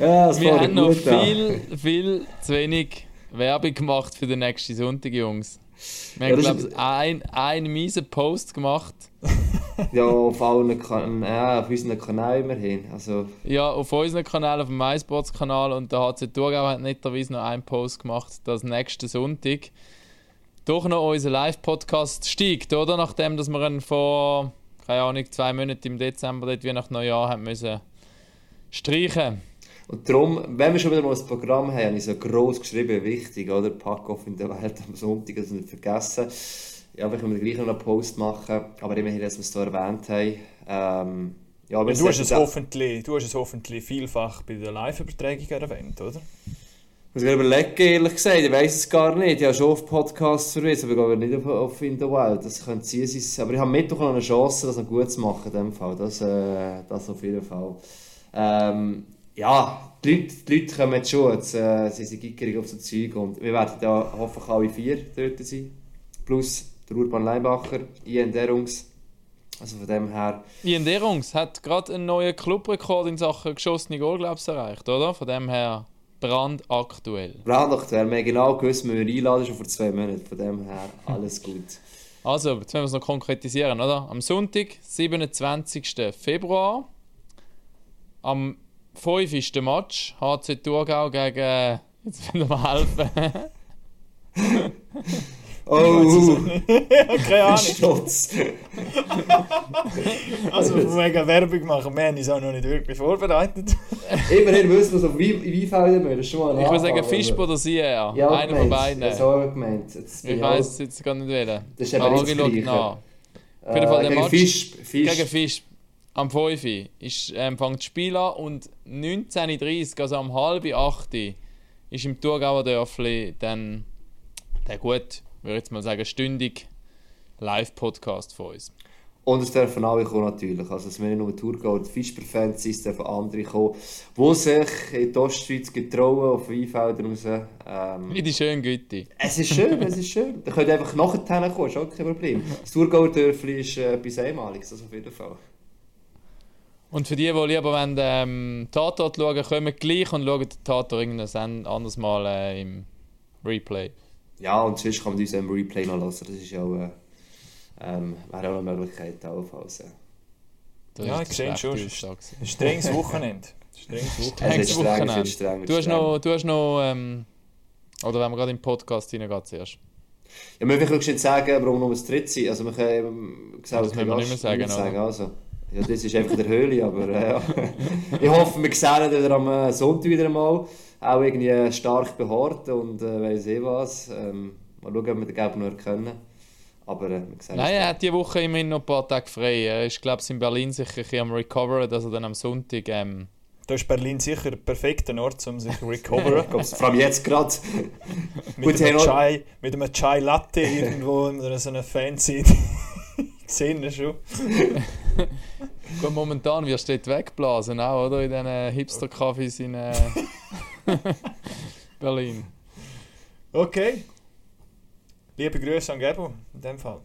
Ja, das Wir haben noch gut an. viel, viel zu wenig Werbung gemacht für den nächsten Sonntag, Jungs. Wir Ja, haben, glaube ich, einen, einen miesen Post gemacht. Ja, auf allen kan ja, auf unseren Kanälen immerhin. Also, Ja, auf unserem Kanal, auf dem MySports-Kanal und der HC Thurgau hat netterweise noch einen Post gemacht, dass nächsten Sonntag doch noch unser Live-Podcast steigt, oder? Nachdem, dass wir ihn vor, keine Ahnung, zwei Monaten im Dezember, dort wie nach Neujahr, haben müssen streichen. Und darum, wenn wir schon wieder mal ein Programm haben, habe ich so gross geschrieben, wichtig, oder? Pack-off in der Welt am Sonntag, das nicht vergessen. Ja, aber können wir gleich noch einen Post machen, aber immerhin, dass wir es hier erwähnt haben. Ähm, ja, wir Weil du, hast es hoffentlich, du hast es hoffentlich vielfach bei der Live-Übertragung erwähnt, oder? Ich muss mir überlegen, ehrlich gesagt, ich weiß es gar nicht. Ich habe schon auf Podcasts verwiesen, aber ich glaube nicht auf, auf In the Wild. Das könnte sein, es ist- aber ich habe Mittwoch noch eine Chance, das noch gut zu machen, in dem Fall. Das, äh, das auf jeden Fall. Ähm, ja, die Leute, die Leute kommen jetzt schon, jetzt, äh, sie sind gickerig auf so Zeug und wir werden da hoffentlich alle vier dort sein. Plus der Urban Leibacher, Ian Derungs. Also von dem her, Ian Derungs hat gerade einen neuen Clubrekord in Sachen geschossene Goal, erreicht, oder? Von dem her brandaktuell. brandaktuell, wir haben genau gewusst, wir einladen schon vor zwei Monaten. Von dem her, alles gut. Also, jetzt müssen wir es noch konkretisieren, oder? Am Sonntag, 27. Februar, am 5. ist der Match, HC Thurgau gegen. Jetzt will mir helfen. Oh, Keine Ahnung. Stolz. Also wegen Werbung machen, wir haben uns auch noch nicht wirklich vorbereitet. Immerhin wissen wir so, wie, wie viel wir das schon mal Ich würde sagen Fischb oder Sieher. Ja, Einer von beiden. Habe ich gemeint. Jetzt ich weiß es jetzt gar nicht wählen. Das ist eben nicht das schaut Gleiche. nach. Auf jeden Fall der gegen Match Fisch, Fisch. Gegen Fisch. Am 5. Ist, ähm, fängt das Spiel an und 19.30 Uhr, also am halb 8 Uhr, ist im Thurgauer Dörfli dann der gut, würde ich jetzt mal sagen, stündig Live-Podcast von uns. Und es dürfen alle kommen natürlich. Also es müssen nicht nur Tourgau und Fischber-Fans sein, es dürfen andere kommen, die sich in die Ostschweiz getrauen, auf Weinfeldern raus. Ähm, In die schöne Güte. es ist schön, es ist schön. Da könnt ihr einfach nachher kommen, ist auch kein Problem. Das Thurgauer Dörfli ist äh, etwas Einmaliges, das auf jeden Fall. Und für die, die lieber wollen, ähm, Tatort schauen, kommen gleich und schauen den Tatort irgendein Sen- anderes Mal äh, im Replay. Ja, und sonst kann man uns im Replay noch hören. Das ist ja auch, äh, ähm, wäre auch eine Möglichkeit, allenfalls. äh. Das Ja, ist ich sehe schon. Ein strenges Wochenende. Strenges Wochenende. Es ist Nächstes streng, es Wochenende. streng, Du hast streng. noch, du hast noch ähm, oder wenn wir gerade im Podcast hineingehen zuerst. Ja, wir können nicht sagen, warum nur das dritt sind. Also wir können ähm, gesagt, Das müssen wir nicht mehr sagen, oder? Also, ja, das ist einfach in der Höhle, aber äh, ich hoffe, wir sehen ihn wieder am äh, Sonntag wieder mal. Auch irgendwie stark behaart und äh, weiss eh was. Ähm, mal schauen, ob wir den Gelb noch erkennen. Aber äh, wir sehen Nein, uns er hat diese Woche immerhin noch ein paar Tage frei. Er ist, glaube ich, in Berlin sicher ein bisschen am Recoveren, dass er dann am Sonntag. Ähm, Da ist Berlin sicher der perfekte Ort, um sich zu recoveren. Vor allem jetzt gerade. mit, einem Chai, mit einem Chai Latte irgendwo in so einer fancy. Gesehen schon. gut, momentan wirst du dort wegblasen, auch, oder? In diesen Hipster-Cafés in äh, Berlin. Okay. Liebe Grüße an Gebo, in dem Fall.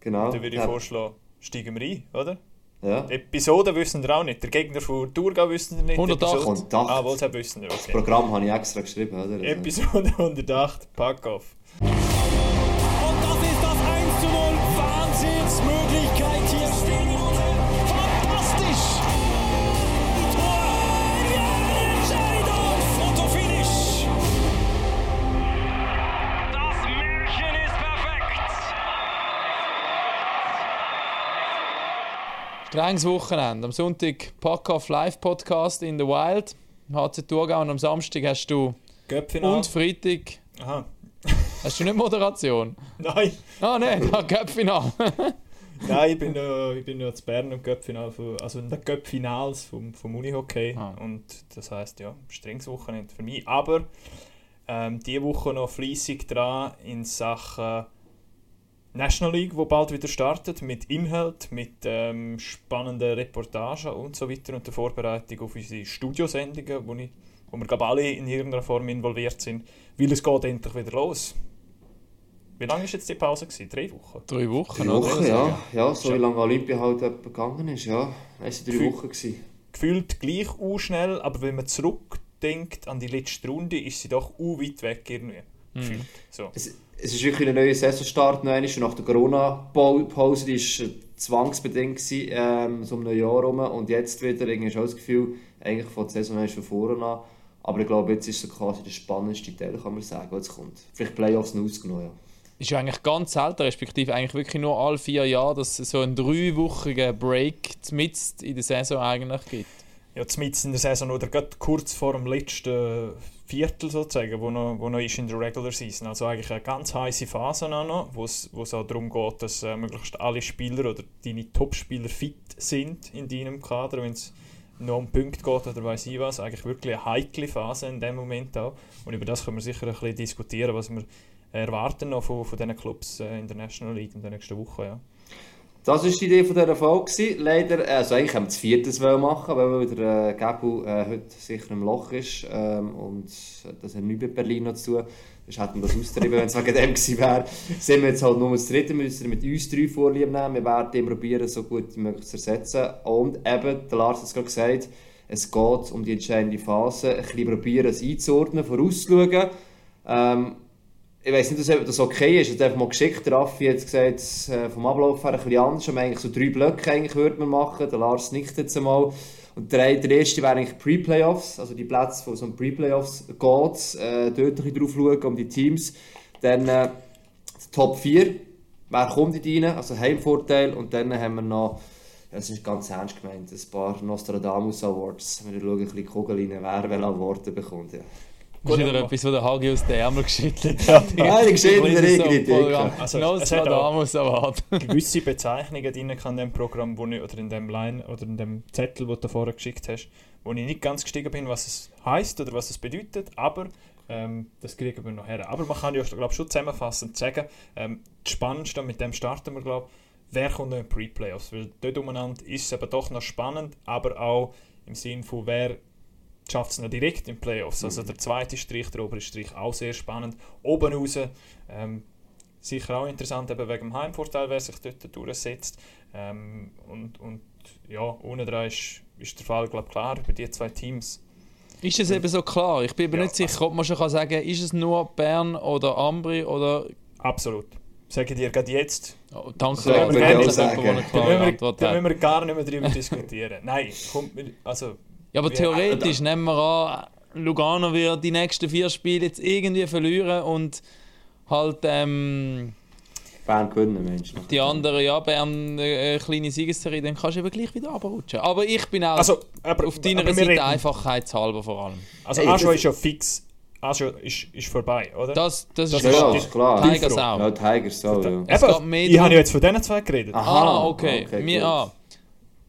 Genau. Dann würde ich ja. vorschlagen, steigen wir ein, oder? Ja. Episode wissen wir auch nicht. Der Gegner von Thurgau wissen wir nicht. 108. Episode- 108. Ah, wohl, das wissen wir, Das okay. Programm habe ich extra geschrieben, oder? Also, Episode 108, Pack off. Und das ist das 1 zu 0. Wahnsinnsmöglichkeit hier. Fantastisch. Tor. Ja, Entscheidung. Fotofinish. Das Märchen ist perfekt. Strenges Wochenende. Am Sonntag Pack-Off Live-Podcast in the Wild. HC Thurgau und am Samstag hast du Göppfinal. und Freitag Aha. Hast du nicht Moderation. Nein, Ah nein, da Cup-Final. nein ich bin noch, ich bin noch zu Bern im Göppfinal, von- also in den Göppfinals vom, vom Unihockey. Ah. Und das heisst, ja, strenges Wochenende für mich. Aber ähm, diese Woche noch fleissig dran in Sachen National League, wo bald wieder startet, mit Inhalt, mit ähm, spannenden Reportagen und so weiter und der Vorbereitung auf unsere Studiosendungen, wo, ich, wo wir glaube alle in irgendeiner Form involviert sind, weil es geht endlich wieder los. Wie lange war jetzt die Pause? Gewesen? Drei Wochen? Drei Wochen, Drei oder? Wochen, ja. ja. So wie lange Olympia halt gegangen ist, ja. Es waren drei Fü- Wochen. Gewesen. gefühlt gleich u schnell, aber wenn man zurückdenkt an die letzte Runde, ist sie doch u weit weg irgendwie. Gefühlt. So. Es, es ist wirklich ein neuer Saisonstart noch nach der Corona-Pause, die war zwangsbedingt gewesen, ähm, so um ein Jahr rum und jetzt wieder irgendwie du auch das Gefühl, eigentlich von der Saison eigentlich von vorne an. Aber ich glaube, jetzt ist so quasi der spannendste Teil, kann man sagen, was kommt. Vielleicht Playoffs noch ausgenommen, ja. Ist ja eigentlich ganz selten, respektive eigentlich wirklich nur alle vier Jahre, dass es so einen dreiwöchigen Break mitten in der Saison eigentlich gibt. Ja, mitten in der Saison oder gerade kurz vor dem letzten Viertel sozusagen, wo noch, wo noch ist in der Regular Season. Also eigentlich eine ganz heiße Phase noch, wo es wo es auch darum geht, dass äh, möglichst alle Spieler oder deine Top-Spieler fit sind in deinem Kader, wenn es noch um Punkte geht oder weiß ich was. Eigentlich wirklich eine heikle Phase in dem Moment auch. Und über das können wir sicher ein bisschen diskutieren, was wir erwarten noch von, von diesen Clubs äh, in der National League in der nächsten Woche. Ja. Das war die Idee von dieser Folge. Leider, also eigentlich haben wir das viertes machen, weil der äh, Gabu äh, heute sicher im Loch ist. Ähm, und das hat nichts mit Berlin noch zu tun. Sonst hätten wir das austrieben, wenn es wegen dem gewesen wäre. Sind wir jetzt halt nur das dritte, müssen mit uns drei Vorlieb nehmen. Wir werden ihn probieren, so gut wie möglich zu ersetzen. Und eben, der Lars hat es gerade gesagt, es geht um die entscheidende Phase. Ein bisschen probieren, es einzuordnen, vorauszuschauen. Ähm, ich weiß nicht, ob das okay ist. Jetzt einfach mal geschickt. Raffi hat gesagt, äh, vom Ablauf her ein bisschen anders. Aber eigentlich so drei Blöcke eigentlich würde man machen. Der Lars nickt jetzt einmal. Und der, der erste wäre eigentlich Pre-Playoffs, also die Plätze, wo es um Pre-Playoffs geht. Äh, dort ein bisschen drauf schauen, um die Teams. Dann äh, die Top 4. Wer kommt in rein? Also Heimvorteil. Und dann haben wir noch, das ist ganz ernst gemeint, ein paar Nostradamus Awards. Wir schauen ein bisschen Kugel rein, wer welche Award bekommt. Ja. Das ist wieder etwas, wo der Hagi aus den Ärmel geschüttelt hat. Nein, die geschehen in der Regel nicht. Also, Nostradamus Award. gewisse Bezeichnungen drin kann in dem Programm, wo ich, oder in dem Line oder in dem Zettel, den du vorher geschickt hast, wo ich nicht ganz gestiegen bin, was es heißt oder was es bedeutet, aber ähm, das kriegen wir noch her. Aber man kann ja glaub, schon zusammenfassend sagen, ähm, das Spannendste, mit dem starten wir, glaube wer kommt noch in die Pre-Playoffs, weil dort umeinander ist es eben doch noch spannend, aber auch im Sinne von wer schafft es noch direkt in die Playoffs. Also der zweite Strich, der obere Strich, auch sehr spannend. Oben raus, ähm, sicher auch interessant, eben wegen dem Heimvorteil, wer sich dort durchsetzt. Ähm, und, und ja, unten dran ist, ist der Fall, glaube klar, über die zwei Teams. Ist es eben so klar? Ich bin mir Ja, nicht sicher, ob man schon kann sagen ist es nur Bern oder Ambri oder... Absolut. Sage ich dir gerade jetzt. Oh, danke, ich Da müssen, wir, gar nicht mehr darüber diskutieren. Nein, kommt mir, also Ja, aber Ja, theoretisch nehmen wir an, Lugano wird die nächsten vier Spiele jetzt irgendwie verlieren und halt ähm, Bern gewinnen, Mensch. die anderen, ja, Bern äh, eine kleine Siegesserie, dann kannst du eben gleich wieder abrutschen. Aber ich bin auch Also, aber, auf deiner aber Seite reden- einfachheitshalber vor allem. Also das- ist ja fix. Aschua ist, ist vorbei, oder? Das, das, Das ist Ja, ist klar. Tigers auch. Ja, Tigers so, ja. Es Eben, ich habe ja jetzt von diesen zwei geredet. Aha. ah, okay. okay, Mir, ah.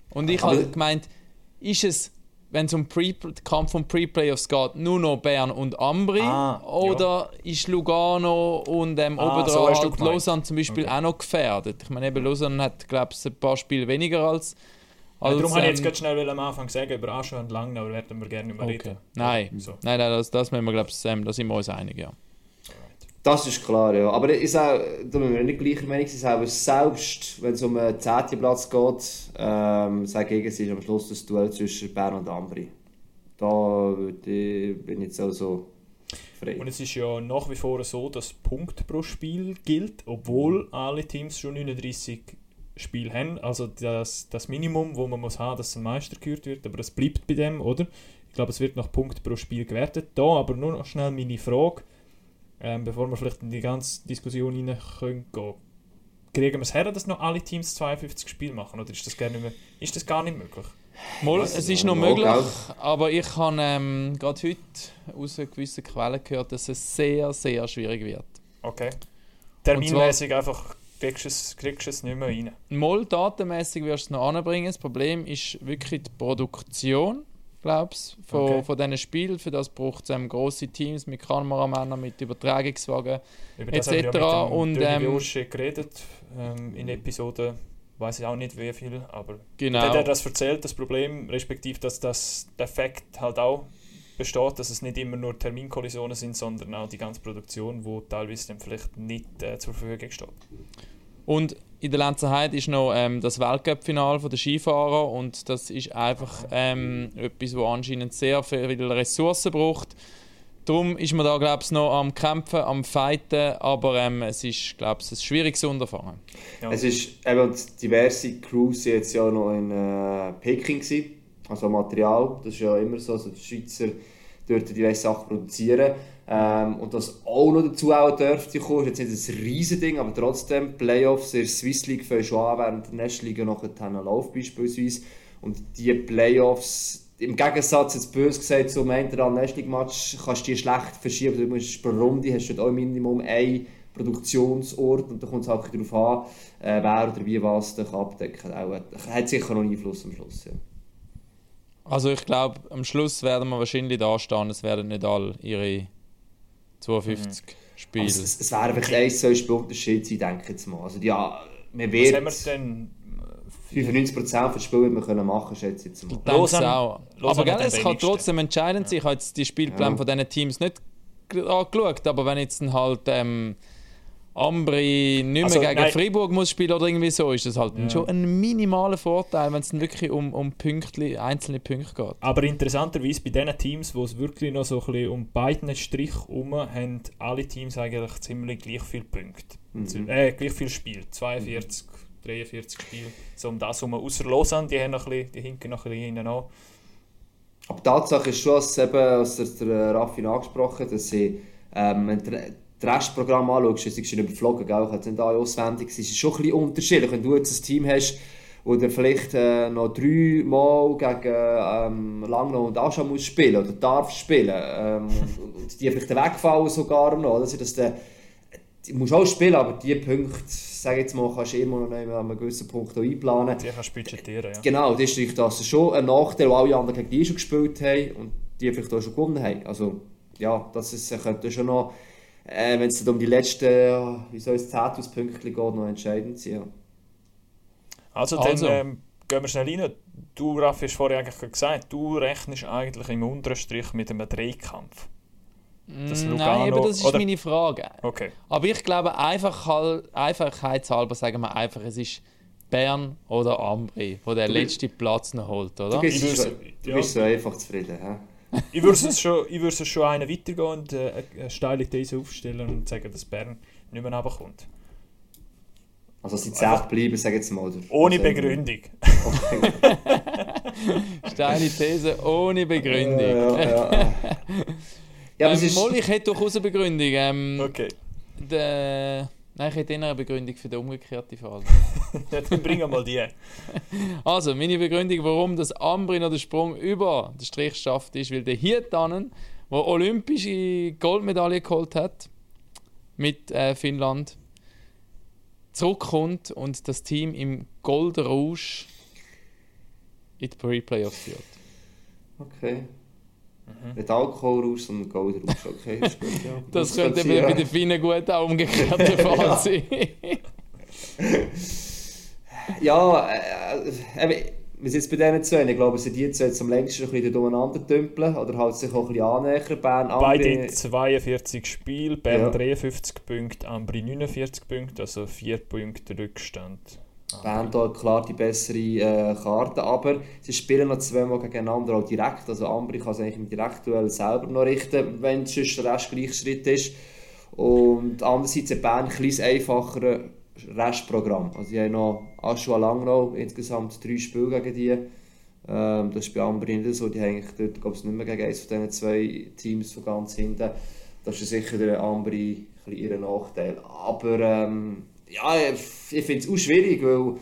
Und ich habe gemeint, ist es, wenn es um Pre Kampf um Pre-Playoffs geht, nur noch Bern und Ambri? Ah, ja. oder ist Lugano und ähm, Ah, obendran so halt. Lausanne zum Beispiel Okay. auch noch gefährdet? Ich meine, eben Lausanne hat, glaube ich, ein paar Spiele weniger als. als Ja, darum habe ich jetzt ähm, gerade schnell am Anfang sagen, über Aschua und Langnau werden wir gerne nicht mehr okay. reden. Nein, So. nein, nein, das, das müssen wir, glaube ich, ähm, da sind wir uns einig, ja. Das ist klar, ja. Aber ist auch, da müssen wir nicht gleicher Meinung sein, aber selbst wenn es um einen 10. Platz geht, ähm, sage ich, es ist am Schluss das Duell zwischen Bern und Ambri. Da bin ich jetzt auch so frei. Und es ist ja nach wie vor so, dass Punkt pro Spiel gilt, obwohl alle Teams schon 39 Spiele haben. Also das, das Minimum, wo man muss haben, dass ein Meister gekürt wird, aber es bleibt bei dem, oder? Ich glaube, es wird nach Punkt pro Spiel gewertet. Da aber nur noch schnell meine Frage, ähm, bevor wir vielleicht in die ganze Diskussion rein können gehen. Kriegen wir es her, dass noch alle Teams 52 Spiele machen, oder ist das gar nicht, mehr, ist das gar nicht möglich? Mal, es ist noch möglich, aber ich habe ähm, gerade heute aus gewissen Quellen gehört, dass es sehr, sehr schwierig wird. Okay. Terminmäßig einfach kriegst du es, kriegst es nicht mehr rein. Mal datenmäßig wirst du es noch anbringen. Das Problem ist wirklich die Produktion, glaubst von, Okay. von diesen Spielen. Für das braucht es ähm, grosse Teams mit Kameramännern, mit Übertragungswagen. Über etc. haben wir ja und, ähm, geredet ähm, in Episoden, weiß ich auch nicht wie viel, aber Genau. der, der das erzählt, das Problem, respektive, dass das der Fakt halt auch besteht, dass es nicht immer nur Terminkollisionen sind, sondern auch die ganze Produktion, wo teilweise dann vielleicht nicht äh, zur Verfügung steht. Und in der Lenzerheide ist noch ähm, das Weltcup-Final der Skifahrer und das ist einfach ähm, etwas, wo anscheinend sehr viele Ressourcen braucht. Darum ist man da, glaube ich, noch am Kämpfen, am Fighten, aber ähm, es ist, glaube ich, ein schwieriges Unterfangen. Ja. Es ist eben diverse Crews sind jetzt ja noch in äh, Peking gewesen. Also Material, das ist ja immer so, also die Schweizer dürfen diverse Sachen produzieren. Ähm, und das auch noch dazu auch dürfte kommen, ist jetzt nicht ein riesen Ding, aber trotzdem, Playoffs in der Swiss League fangen schon an, während der National League noch einen Lauf beispielsweise. Und die Playoffs, im Gegensatz jetzt bös gesagt zum National League Match, kannst du die schlecht verschieben. Du musst pro Runde hast du dort auch Minimum einen Produktionsort und da kommt es auch darauf an, äh, wer oder wie was dich abdecken äh, hat sicher noch einen Einfluss am Schluss. Ja. Also ich glaube, am Schluss werden wir wahrscheinlich da stehen, es werden nicht alle ihre 52 Spiele. Aber es, es, es wäre wirklich ein, zwei Spiele Unterschied sein, denke ich jetzt mal. Also ja, man Was wird haben wir denn? 95% von Spielen wird man können machen, schätze ich jetzt mal. Ich Lausanne- auch. Lausanne Aber gell, es kann trotzdem entscheidend sein. Ich habe jetzt die Spielpläne Ja. von diesen Teams nicht angeschaut, aber wenn jetzt dann halt ähm, Ambri nicht mehr Also, gegen nein. Freiburg muss spielen oder irgendwie so, ist das halt Ja. schon ein minimaler Vorteil, wenn es dann wirklich um, um Pünktli, einzelne Punkte geht. Aber interessanterweise bei diesen Teams, wo es wirklich noch so ein bisschen um beiden Strich herum haben alle Teams eigentlich ziemlich gleich viele Punkte. Mhm. Äh, gleich viel Spiel. 42, 43 Spiele. So um das herum. Außer Lausanne, die, haben noch ein bisschen, die hinken noch ein bisschen hinten an. Aber die Tatsache ist schon, dass eben, als der, der Raffin angesprochen hat, dass sie, ähm, das Restprogramm anschaust, sie sind überflogen, gell? ich habe es nicht auswendig, es ist schon ein bisschen unterschiedlich. Wenn du jetzt ein Team hast, wo du vielleicht äh, noch dreimal gegen ähm, Langnau und Aschau musst spielen oder darfst spielen ähm, und, die vielleicht wegfallen sogar noch, dass das dann, du musst auch spielen, aber die Punkte, sage jetzt mal, kannst du immer noch an einem gewissen Punkt einplanen. Die kannst du budgetieren, ja. Genau, das ist das schon ein Nachteil, weil alle anderen gegen die schon gespielt haben und die vielleicht auch schon gewonnen haben. Also ja, das ist, äh, könnte schon noch, äh, wenn es dann um die letzten, wie soll es, 10'000 Punkte geht, noch entscheidend sein. Ja. Also, Also. dann ähm, gehen wir schnell rein. Du, Raffi, hast vorher eigentlich gesagt, du rechnest eigentlich im unteren Strich mit einem Dreikampf. Das Mm, Lugano- Nein, aber das ist oder- meine Frage. Okay. Aber ich glaube, einfach einfachheitshalber sagen wir einfach, es ist Bern oder Ambri, wo der Du- letzte Platz noch holt, Du oder? bist, Ich würd's- so, du ja. bist so einfach zufrieden. Hä? Ich würde es schon, ich würde es schon einen weitergehen und äh, eine steile These aufstellen und sagen, dass Bern nicht mehr runterkommt. Also sie zäh bleiben, sag ich jetzt mal. oder? Ohne Also, Begründung. Steile These ohne Begründung. Ja, ja, ja. ja, aber es ähm, ist... Molly, ich hätte durchaus eine Begründung. Ähm, Okay. der, nein, ich hätte eher eine Begründung für den umgekehrten Fall. Ja, dann bringen wir mal die. Also, meine Begründung, warum das Ambri noch den Sprung über den Strich schafft, ist, weil der Hietanen, der olympische Goldmedaille geholt hat mit äh, Finnland, zurückkommt und das Team im Gold Rouge in die Pre-Playoffs führt. Okay. Nicht Alkohol raus, sondern Gold raus. Okay, gut, ja. Das könnte bei ja. den Finnen gut auch umgekehrt der Fall Ja. sein. Ja, äh, äh, wir sind jetzt bei diesen zwei. Ich glaube, sind die zwei jetzt am längsten ein bisschen durcheinander dümpeln oder halt sich auch ein bisschen annähern. Bern, Beide Ambri- 42 Spiele, Bern Ja. 53 Punkte, Ambri 49 Punkte, also 4 Punkte Rückstand. Bern da klar die bessere äh, Karte, aber sie spielen noch zweimal gegeneinander auch direkt. Also Ambri kann es eigentlich im Direktduell selber noch richten, wenn sonst der Rest gleich Schritt ist. Und andererseits hat Bern ein kleines einfacheres Restprogramm. Also sie haben noch Aschua Langnau, insgesamt drei Spiele gegen die. Ähm, das ist bei Ambri nicht so, die haben eigentlich dort, glaube ich, nicht mehr gegen eines von diesen zwei Teams von ganz hinten. Das ist sicher der Ambri ein bisschen ihr Nachteil. Aber ähm, ja, ich finde es auch schwierig, weil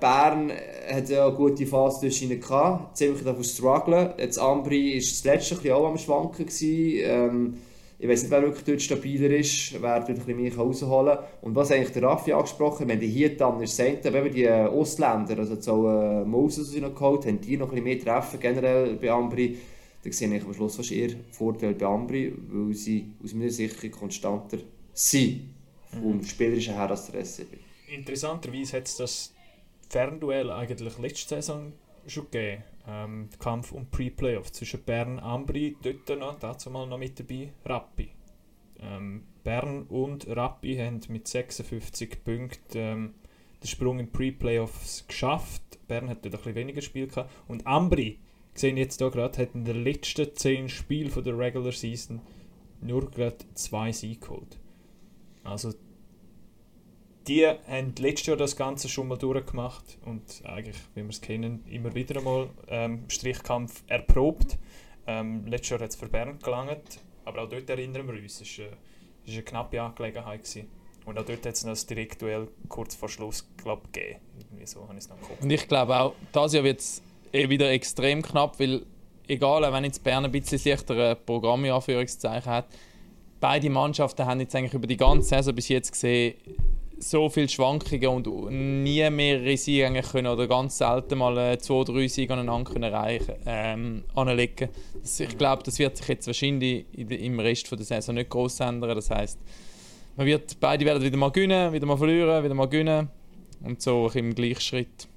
Bern hat ja eine gute Phase durch gehabt, ziemlich davon strugglen. Jetzt Ambri ist das letzte bisschen auch am Schwanken gewesen. Ähm, ich weiß nicht, wer wirklich dort stabiler ist, wer dort ein mehr rausholen kann. Und was eigentlich der Raffi angesprochen hat, wenn die hier dann ist, wenn die äh, Ausländer, also so äh, Moses, die noch geholt haben, die noch ein mehr treffen, generell bei Ambri, dann sehe ich am Schluss fast eher Vorteil bei Ambri, weil sie aus meiner Sicht konstanter sind, vom spielerischen her als der SCB. Interessanterweise hat es das Fernduell eigentlich letzte Saison schon gegeben. Ähm, Kampf um Pre-Playoff zwischen Bern und Ambri, dort noch, dazu mal noch mit dabei, Rappi. Ähm, Bern und Rappi haben mit 56 Punkten ähm, den Sprung in Pre-Playoffs geschafft. Bern hat dort ein bisschen weniger Spiel gehabt. Und Ambri, sehen jetzt hier gerade, hat in den letzten 10 Spielen der Regular Season nur gerade zwei Siege geholt. Also die haben letztes Jahr das Ganze schon mal durchgemacht und eigentlich, wie wir es kennen, immer wieder einmal ähm, Strichkampf erprobt. Ähm, letztes Jahr hat es für Bern gelangt, aber auch dort erinnern wir uns, es war äh, eine knappe Angelegenheit. Gewesen. Und auch dort hat es noch das Direktduell kurz vor Schluss glaub, gegeben. Irgendwie so habe ich es noch Kopf. Und ich glaube auch, das Jahr wird es eh wieder extrem knapp, weil egal, wenn jetzt Bern ein bisschen leichtere Programm in Anführungszeichen hat, beide Mannschaften haben jetzt eigentlich über die ganze Saison bis jetzt gesehen, so viele Schwankungen und nie mehrere Siege können oder ganz selten mal äh, zwei, drei Siege aneinander können ähm, anlegen. Das, ich glaube, das wird sich jetzt wahrscheinlich im Rest der Saison nicht groß ändern. Das heißt, man wird, beide werden wieder mal gewinnen, wieder mal verlieren, wieder mal gewinnen und so im Gleichschritt.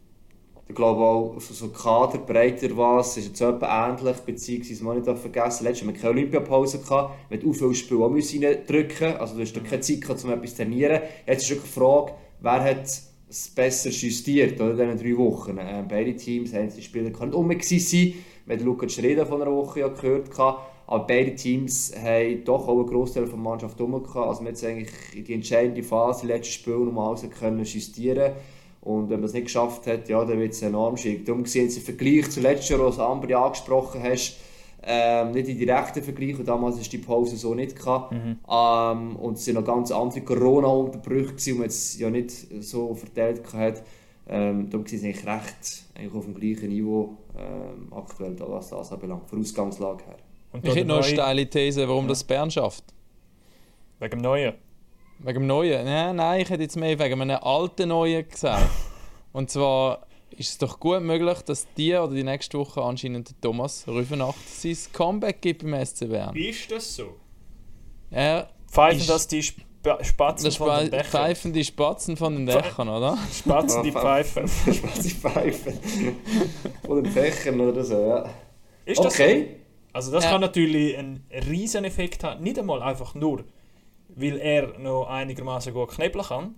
Ich glaube auch, so, so Kaderbreiter was, ist jetzt etwa ähnlich, beziehungsweise man nicht vergessen, letztes wir keine Olympiapause gehabt, hatten auch viele Spiele auch reindrücken, also du hast da keine Zeit gehabt, um etwas zu trainieren. Jetzt ist die Frage, wer hat es besser justiert, oder, in diesen drei Wochen. Ähm, beide Teams haben die Spieler nicht um sein, wir haben Lukas Schreder von einer Woche ja gehört, gehabt, aber beide Teams haben doch auch einen Großteil der Mannschaft rum gehabt, also wir haben jetzt eigentlich in die entscheidende Phase, die letzten Spiele, noch mal alles können justieren und wenn man es nicht geschafft hat, ja, dann wird es enorm schwierig. Darum sehen Sie im Vergleich zu letztes Jahr, was Ambri angesprochen hast, ähm, nicht in direkten Vergleich, und damals war die Pause so nicht. Gehabt. Ähm, und es waren noch ganz andere Corona-Unterbrüche, die man jetzt ja nicht so verteilt hatte. Ähm, darum sind sie eigentlich recht eigentlich auf dem gleichen Niveau ähm, aktuell, da, was das anbelangt, von der Ausgangslage her. Und Ich hätte noch eine steile These, warum das Bern schafft. Wegen dem Neuen. Wegen dem Neuen? Nein, nein, ich hätte jetzt mehr wegen einem alten Neuen gesagt. Und zwar ist es doch gut möglich, dass die oder die nächste Woche anscheinend Thomas Rüfenacht sein Comeback gibt beim SC Bern. Ist das so? Er Pfeifen das die Sp Spatzen das von den Dächern? pfeifen die Spatzen von den Dächern, oder? Spatzen die Pfeifen. Schwarze Pfeifen. Oder Fächern oder so, ja. Ist das so? Okay. Also das Ja. kann natürlich einen riesen Effekt haben. Nicht einmal einfach nur, weil er noch einigermaßen gut knebeln kann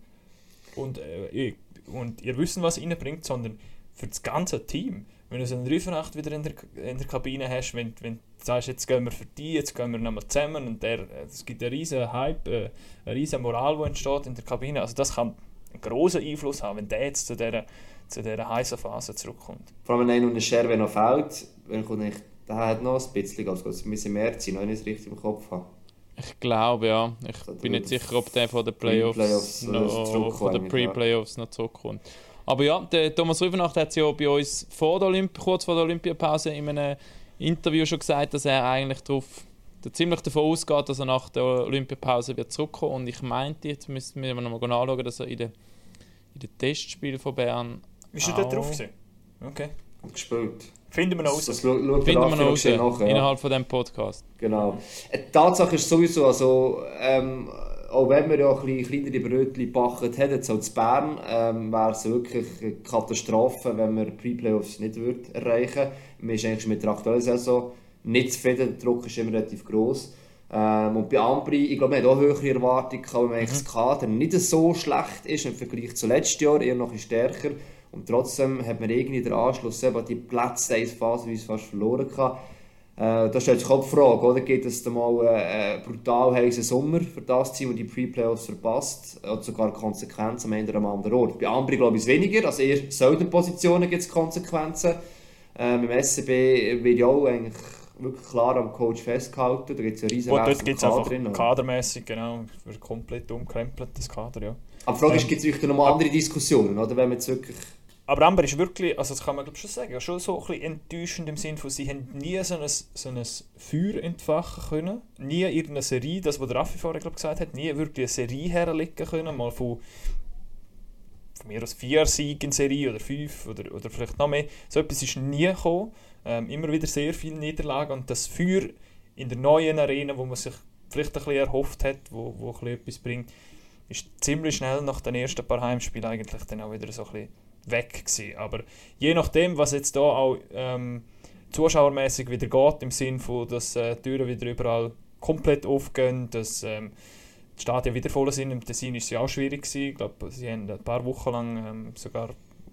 und, äh, und ihr wissen, was er reinbringt, sondern für das ganze Team. Wenn du so einen Rüfenacht wieder in der, in der Kabine hast, wenn, wenn du sagst, jetzt gehen wir für die, jetzt gehen wir nochmal zusammen und es gibt einen riesen Hype, äh, eine riesen Moral, die entsteht in der Kabine. Also das kann einen grossen Einfluss haben, wenn der jetzt zu dieser, zu dieser heißen Phase zurückkommt. Vor allem, wenn einer Scherwe noch fehlt, wenn kommt nicht, der hat noch ein bisschen, also es müssen mehr wenn ich es richtig im Kopf habe. Ich glaube, ja. Ich Also bin nicht sicher, ob der von den Playoffs, Pre-Playoffs, äh, noch, zurückkommt von den eigentlich, ja. Pre-Playoffs noch zurückkommt. Aber ja, der Thomas Rüfenacht hat es ja bei uns vor der Olymp kurz vor der Olympiapause in einem Interview schon gesagt, dass er eigentlich darauf, ziemlich davon ausgeht, dass er nach der Olympiapause wird zurückkommen. Und ich meinte, jetzt müssen wir noch mal nachschauen, dass er in den, in den Testspielen von Bern Ist er dort auch- drauf gewesen? Okay. Und gespielt. Finden wir noch Das, raus. das schaut finden wir noch raus, Nachher nachher, ja. innerhalb von diesem Podcast. Genau. Äh, Die Tatsache ist sowieso, also, ähm, auch wenn wir ja ein bisschen kleinere Brötchen gebacken hätten, so zu Bern, ähm, wäre es wirklich eine Katastrophe, wenn wir die Pre-Playoffs nicht würden erreichen würden. Wir sind eigentlich mit der aktuellen Saison nicht zufrieden, der Druck ist immer relativ gross. Ähm, und bei Ambri, ich glaube, wir haben auch höhere Erwartungen, weil man eigentlich das Kader nicht so schlecht ist im Vergleich zu letztes Jahr, eher noch ein stärker. Und trotzdem hat man irgendwie den Anschluss, eben die Plätze wie es fast verloren gehabt. Äh, da stellt sich auch die Frage, oder? Gibt es da mal einen äh, brutal heißen Sommer für das Team, das die Pre-Playoffs verpasst? Oder sogar Konsequenzen am Ende am anderen Ort? Bei Ambri glaube ich es weniger, also eher selten Positionen gibt es Konsequenzen. Äh, beim SCB wird ja auch eigentlich wirklich klar am Coach festgehalten. Da gibt es ja riesen Gut, dort gibt es im einfach drin, kadermäßig, genau, wird komplett umkrempelt, das Kader, ja. Aber die Frage ist, Ähm, gibt es noch mal andere Diskussionen, oder? Wenn man jetzt wirklich... Aber Amber ist wirklich, also das kann man glaub, schon sagen, schon so ein enttäuschend im Sinne von, sie haben nie so ein, so ein Feuer entfachen können, nie irgendeine Serie, das was der Raffi vorher glaub, gesagt hat, nie wirklich eine Serie herlegen können, mal von, von mir aus vier Siegen in Serie oder fünf oder, oder vielleicht noch mehr. So etwas ist nie gekommen, ähm, immer wieder sehr viele Niederlagen und das Feuer in der neuen Arena, wo man sich vielleicht ein bisschen erhofft hat, wo, wo ein bisschen etwas bringt, ist ziemlich schnell nach den ersten paar Heimspielen eigentlich dann auch wieder so ein bisschen weg gewesen. Aber je nachdem, was jetzt da auch ähm, zuschauermäßig wieder geht, im Sinn von, dass äh, die Türen wieder überall komplett aufgehen, dass ähm, die Stadien wieder voll sind. Im Tessin war es ja auch schwierig. Gewesen. Ich glaube, sie haben ein paar Wochen lang ähm, sogar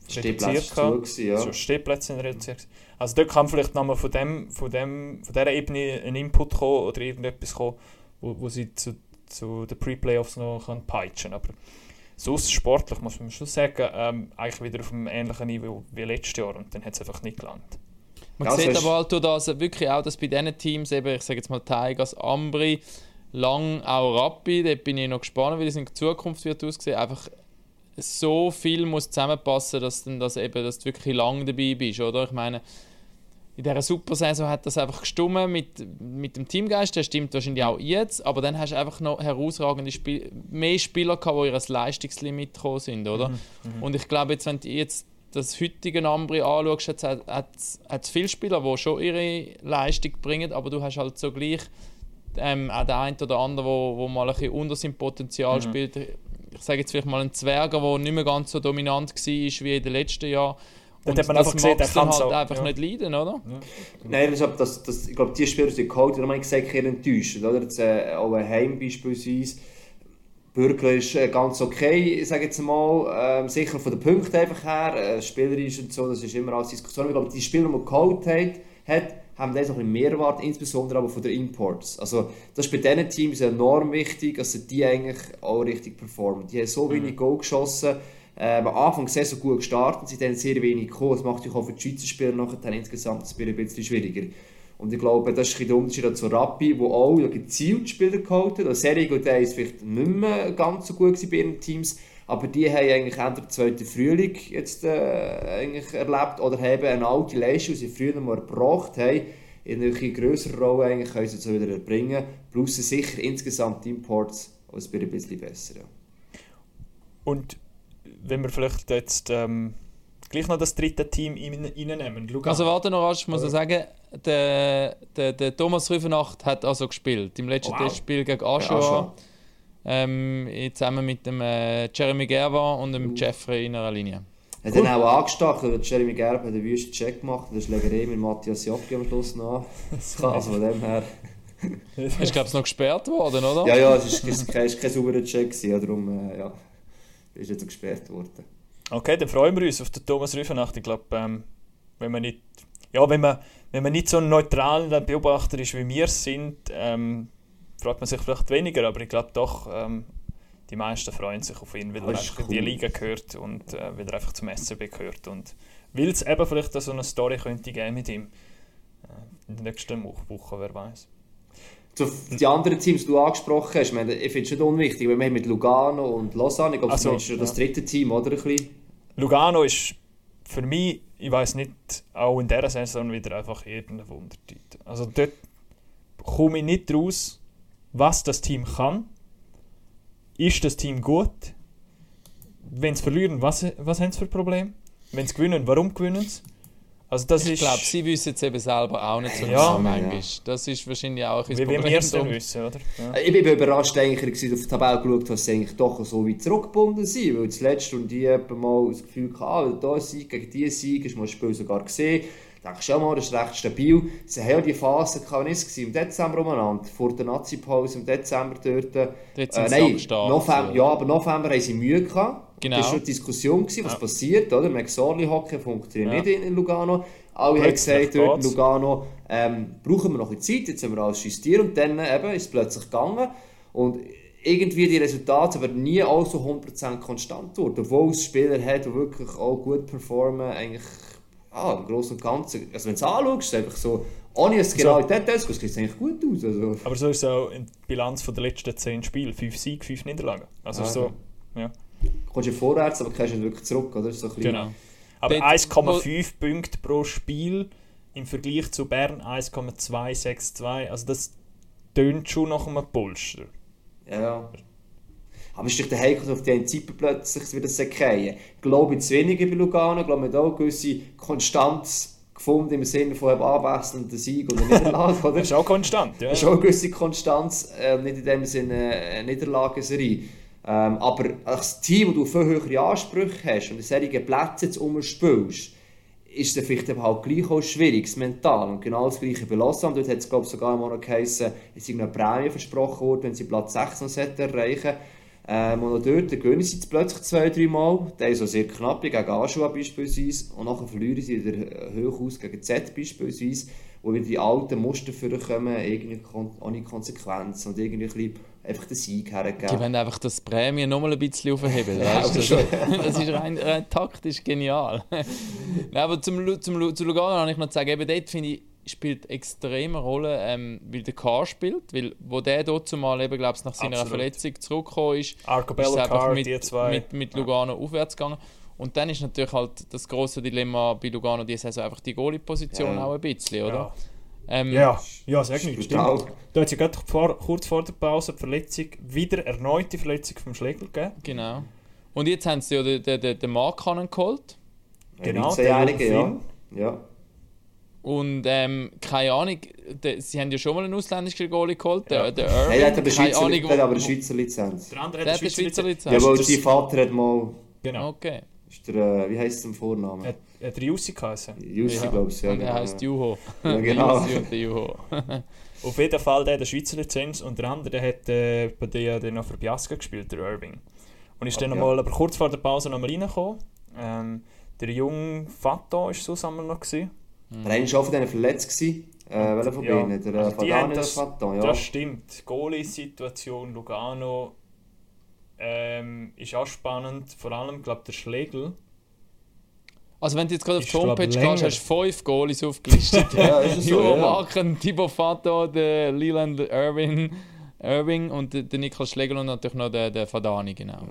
reduziert. gewesen, ja. So Stehplätze sind reduziert. Also dort kann vielleicht nochmal von, dem, von, dem, von dieser Ebene ein Input kommen oder irgendetwas kommen, wo, wo sie zu, zu den Pre-Playoffs noch können peitschen Aber sonst sportlich muss man schon sagen, ähm, eigentlich wieder auf einem ähnlichen Niveau wie letztes Jahr und dann hat es einfach nicht gelangt. Man sieht das ist- aber halt durch das wirklich auch, dass bei diesen Teams, eben, ich sage jetzt mal Tigers, Ambri, lang auch Rappi, dort bin ich noch gespannt, wie das in Zukunft wird aussehen. Einfach so viel muss zusammenpassen, dass, dann das eben, dass du wirklich lang dabei bist, oder? Ich meine, in dieser Supersaison hat das einfach gestummen mit, mit dem Teamgeist, der stimmt wahrscheinlich auch jetzt, aber dann hast du einfach noch herausragende Spiel mehr Spieler gehabt, die ihr Leistungslimit gekommen sind, oder? Und ich glaube, jetzt, wenn du jetzt das heutige Ambri anschaust, jetzt hat es viele Spieler, die schon ihre Leistung bringen, aber du hast halt so gleich ähm, auch der eine oder andere, wo, wo mal ein bisschen unter seinem Potenzial spielt. Ich sage jetzt vielleicht mal einen Zwerger, der nicht mehr ganz so dominant war wie in den letzten Jahren. Dort hat man das einfach gesehen, du dann kann's halt einfach ja. nicht leiden, oder? Nein, das, das, das, ich glaube, die Spieler, die geholt haben, haben gesagt, eher enttäuscht. Oder? Jetzt, äh, auch ein Heim beispielsweise. Bürgler ist äh, ganz okay, ich sage jetzt mal. Ähm, sicher von den Punkten einfach her. Äh, spielerisch und so, das ist immer als Diskussion. Ich glaube, die Spieler, die man geholt hat, hat haben dann so ein bisschen mehr erwartet, insbesondere aber von den Imports. Also, das ist bei diesen Teams enorm wichtig, dass sie die eigentlich auch richtig performen. Die haben so wenig Goal geschossen, äh, am Anfang sehr so gut gestartet, sind dann sehr wenig gekommen. Das macht auch für die Schweizer Spieler nachher insgesamt das Spiel ein bisschen schwieriger. Und ich glaube, das ist ein der Unterschied zu Rappi, wo auch gezielt Spieler geholt hat. Also Serie und ist vielleicht nicht mehr ganz so gut bei ihren Teams, aber die haben eigentlich entweder den zweiten Frühling jetzt, äh, eigentlich erlebt oder haben eine alte Leistung, die sie früher mal erbracht haben, in eine viel größere Rolle eigentlich können sie jetzt wieder erbringen. Plus sicher insgesamt die Imports als ein bisschen besser. Ja. Und wenn wir vielleicht jetzt ähm, gleich noch das dritte Team rein- reinnehmen, Lugano. Also warte noch ich muss noch sagen, der, der, der Thomas Rüfenacht hat also gespielt. Im letzten Wow. Testspiel gegen Ja, Aschua. ähm, zusammen mit dem äh, Jeremy Gerber und dem Jeffrey in einer Linie. Er hat dann auch angestachelt, und Jeremy Gerb hat einen wüsten Check gemacht, und das Schlägerei mit Matthias Jocki am Schluss noch. Also von dem her... Ist, glaube ich, noch gesperrt worden, oder? Ja, ja, es ist kein, es ist kein sauberer Check, gewesen, ja, darum äh, ja, ist jetzt gesperrt worden. Okay, dann freuen wir uns auf den Thomas Rüfenacht. Ich glaube, ähm, wenn man nicht, ja, wenn man, wenn man nicht so ein neutraler Beobachter ist, wie wir sind, ähm, freut man sich vielleicht weniger, aber ich glaube doch, ähm, die meisten freuen sich auf ihn, weil er einfach in die cool. Liga gehört und äh, weil er einfach zum SCB gehört und weil es eben vielleicht so eine Story könnte geben mit ihm äh, in den nächsten Wo- Wochen, wer weiß. Zu die anderen Teams, die du angesprochen hast, ich, meine, ich finde es nicht unwichtig, weil wir haben mit Lugano und Lausanne, ich glaube, Also, das ist das ja. dritte Team, oder? Ein bisschen. Lugano ist für mich, ich weiß nicht, auch in dieser Saison wieder einfach irgendein Wundertitel. Also dort komme ich nicht raus, was das Team kann. Ist das Team gut? Wenn sie verlieren, was, was haben sie für Probleme? Wenn sie gewinnen, warum gewinnen sie? Also das Ich ist, glaube, sie wissen es eben selber auch nicht so Ja. genau, manchmal. Das ist wahrscheinlich auch ein wie, wie Problem. wir es dann wissen, oder? Ja. Äh, Ich bin überrascht, eigentlich, als ich auf die Tabelle geschaut habe, dass sie eigentlich doch so weit zurückgebunden sind. Weil zuletzt und die etwa mal das Gefühl hatten, ah, da Sieg gegen diese Sieg, du mal das Spiel sogar gesehen. Denkst du schon mal, das ist recht stabil. Sie haben ja die Phase, ist es? im Dezember umeinander, vor der Nazi-Pause im Dezember dort. Äh, Dort sind sie nein, November, ja. aber November haben sie Mühe gehabt. Genau. Das war schon eine Diskussion, gewesen, was Ja. passiert. Oder? McSorley-Hockey funktioniert Ja. nicht in, Lugano. Alle haben gesagt, dort in. Lugano ähm, brauchen wir noch ein bisschen Zeit, jetzt haben wir alles justiert und dann äh, eben ist es plötzlich gegangen. Und irgendwie die Resultate aber nie auch so 100% konstant wurden, obwohl es Spieler hat, die wirklich auch gut performen, eigentlich ah, im Großen und Ganzen. Also wenn du es anschaust, einfach so, ohne es genau in Details, sieht es eigentlich gut aus. Also, Aber so ist es auch in der Bilanz von der letzten 10 Spiele. 5 Siege, 5 Niederlagen. Also Ah, so, ja. du kommst ja vorwärts, aber kehrst nicht wirklich zurück, oder? So Genau. Aber Dort- 1,5 Punkte pro Spiel im Vergleich zu Bern 1,262. Also das tönt schon nach einem Polster. Ja, ja. Aber es ist doch der Heikel, auf die Zeit plötzlich wieder zu fallen. Ich glaube jetzt weniger bei Lugano, ich glaube, man hat auch eine gewisse Konstanz gefunden im Sinne von einem abwechselnden Sieg oder Niederlage, oder? Das ist auch konstant. Ja. Das ist auch eine gewisse Konstanz, äh, nicht in dem Sinne eine Niederlagenserie. Ähm, aber als Team, wo du viel höhere Ansprüche hast und in solchen Plätzen umspielst, ist es vielleicht eben halt gleich auch schwierig, mental. Und genau das gleiche bei Lausanne. Dort hat es, glaube ich, sogar mal noch geheißen, es sei eine Prämie versprochen worden, wenn sie Platz 6 noch sollten erreichen ähm, Und dort gewinnen sie plötzlich zwei, drei Mal. Der ist auch sehr knapp, gegen Aschua beispielsweise. Und nachher verlieren sie wieder hoch aus gegen Z beispielsweise, wo wieder die alten Muster vorkommen, irgendwie ohne Konsequenz und irgendwie ein bisschen einfach den Sieg Die hergeben. wollen einfach das Prämie nochmal ein bisschen aufheben. Ja, aber schon. das ist rein, rein taktisch genial. Nein, aber zum, zum, zu Lugano habe ich noch zu sagen, eben dort finde ich, spielt extreme Rolle, ähm, weil der K spielt, weil wo der dort zumal eben, glaube ich, nach seiner Absolut. Verletzung zurückgekommen ist, Arcobello, ist einfach Carr, mit, die mit, mit Lugano aufwärts gegangen. Und dann ist natürlich halt das große Dilemma bei Lugano diese Saison einfach die Goalie-Position Ja. auch ein bisschen, oder? Ja, Ähm, ja, ja nicht, Brutal. stimmt. Da hat es ja gerade vor, kurz vor der Pause die Verletzung, wieder erneute Verletzung vom Schlegel gegeben. Genau. Und jetzt haben sie ja den, den, den, den Markanen geholt. Genau, 19-Jährige, der ja. junge ja. Und ähm, keine Ahnung, de, sie haben ja schon mal einen ausländischen Goalie geholt, der, Ja. der Nein, Irving. der hat aber, keine Schweizer, Ahnung, der hat aber eine Schweizer Lizenz. Der andere Der hat hat eine Schweizer Lizenz. Ja, weil sein Vater hat mal, Genau. Okay. ist der, äh, wie heisst es im Vornamen? Hat, hat der Jussi geheißen. Jussi, glaube ich. Ja, und er genau. heißt Juho. Ja, genau. Der Jussi und der Juho. Auf jeden Fall der hat eine Schweizer Lizenz und der andere der hat äh, bei der der noch für Biasca gespielt, der Irving. Und ist dann Ah, noch ja. mal, aber kurz vor der Pause noch mal reingekommen. Ähm, der junge Fato war zusammen noch. Gewesen. Der eine war auch von denen verletzt. Gewesen. Äh, welcher von Ja, beiden? Der also äh, die Fadani oder das- Faton? Ja. Das stimmt. Goalie-Situation Lugano ähm, ist auch spannend. Vor allem, glaube der Schlegel. Also wenn du jetzt gerade auf die Homepage gehst, hast du fünf Goalies aufgelistet. Ja, ist so, Juho ja. Marken, Thibaut Fato, der Leland Irving, Irving und der, der Niklas Schlegel und natürlich noch der, der Fadani, genau.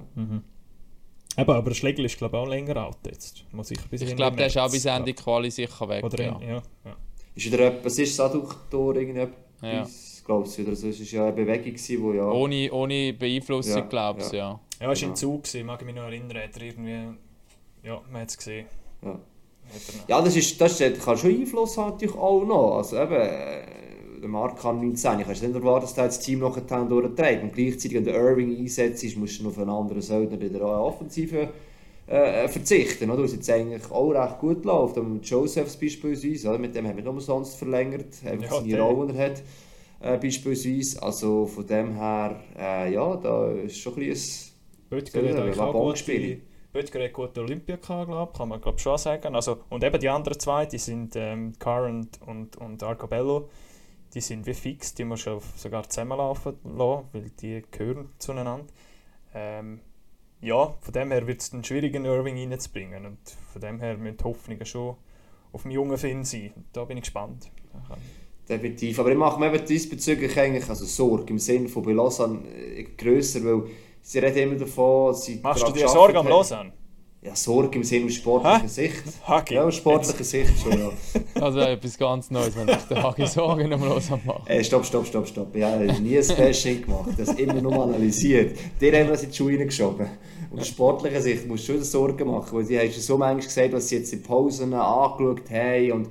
Eben, aber der Schlegel ist glaube ich auch länger alt jetzt. Muss ich bis Ich glaube, der ist auch bis Ende glaub. Quali sicher weg. Oder ja. in- ja. Ja, Ist wieder etwas, was ist das Adductor irgendetwas? Ja. Glaube ich, oder so. Es war ja eine Bewegung, wo ja... Ohne, ohne Beeinflussung, Ja, glaube ich, ja. ja. ja er war Genau. im Zug, gewesen, mag ich mich noch erinnern. Hat er irgendwie. Ja, man hat es gesehen. Ja. Ja, das, ist, das ist, kann schon Einfluss haben, natürlich auch noch. Also eben, äh, der Mark kann 19. Ich kann nicht erwarten, dass das Team noch durchträgt. Und gleichzeitig, wenn der Irving einsetzt, ist, musst du noch auf einen anderen Söldner in der Offensive äh, verzichten. Oder? Was jetzt eigentlich auch recht gut läuft. Und mit Josephs beispielsweise, oder? mit dem haben wir nicht umsonst verlängert. Einfach Ja, seine Rolle, er hat. Äh, beispielsweise. Also von dem her, äh, ja, da ist schon ein bisschen... Böttger gute, gespielt. Böttger hat gute Olympia gehabt, glaub, kann man glaub, schon sagen. Also, und eben die anderen zwei, die sind ähm, Carr und, und, und Arcobello, die sind wie fix, die musst du sogar zusammenlaufen lassen, weil die gehören zueinander. Ähm, ja, von dem her wird es einen schwierigen Irving reinzubringen und von dem her müssen die Hoffnungen schon auf den jungen Finn sein. Da bin ich gespannt. Definitiv. Aber ich mache mir eben diesbezüglich eigentlich also Sorge im Sinne von bei Lausanne äh, grösser, weil sie reden immer davon, sie Machst du dir Sorge am haben. Lausanne? Ja, Sorge im Sinne aus sportlicher Hä? Sicht. Hagi, Ja, aus sportlicher Sicht schon, ja. Also etwas ganz Neues, wenn sich der Hagi Sorgen am Los macht. Äh, stopp, stopp, stopp, stopp. Ich habe nie ein Bashing gemacht, das immer nur analysiert. Die haben das in die Schuhe reingeschoben. Und aus sportlicher Sicht musst du schon Sorgen machen, weil die haben schon so manchmal gesagt, was sie jetzt in Pausen angeschaut haben. Und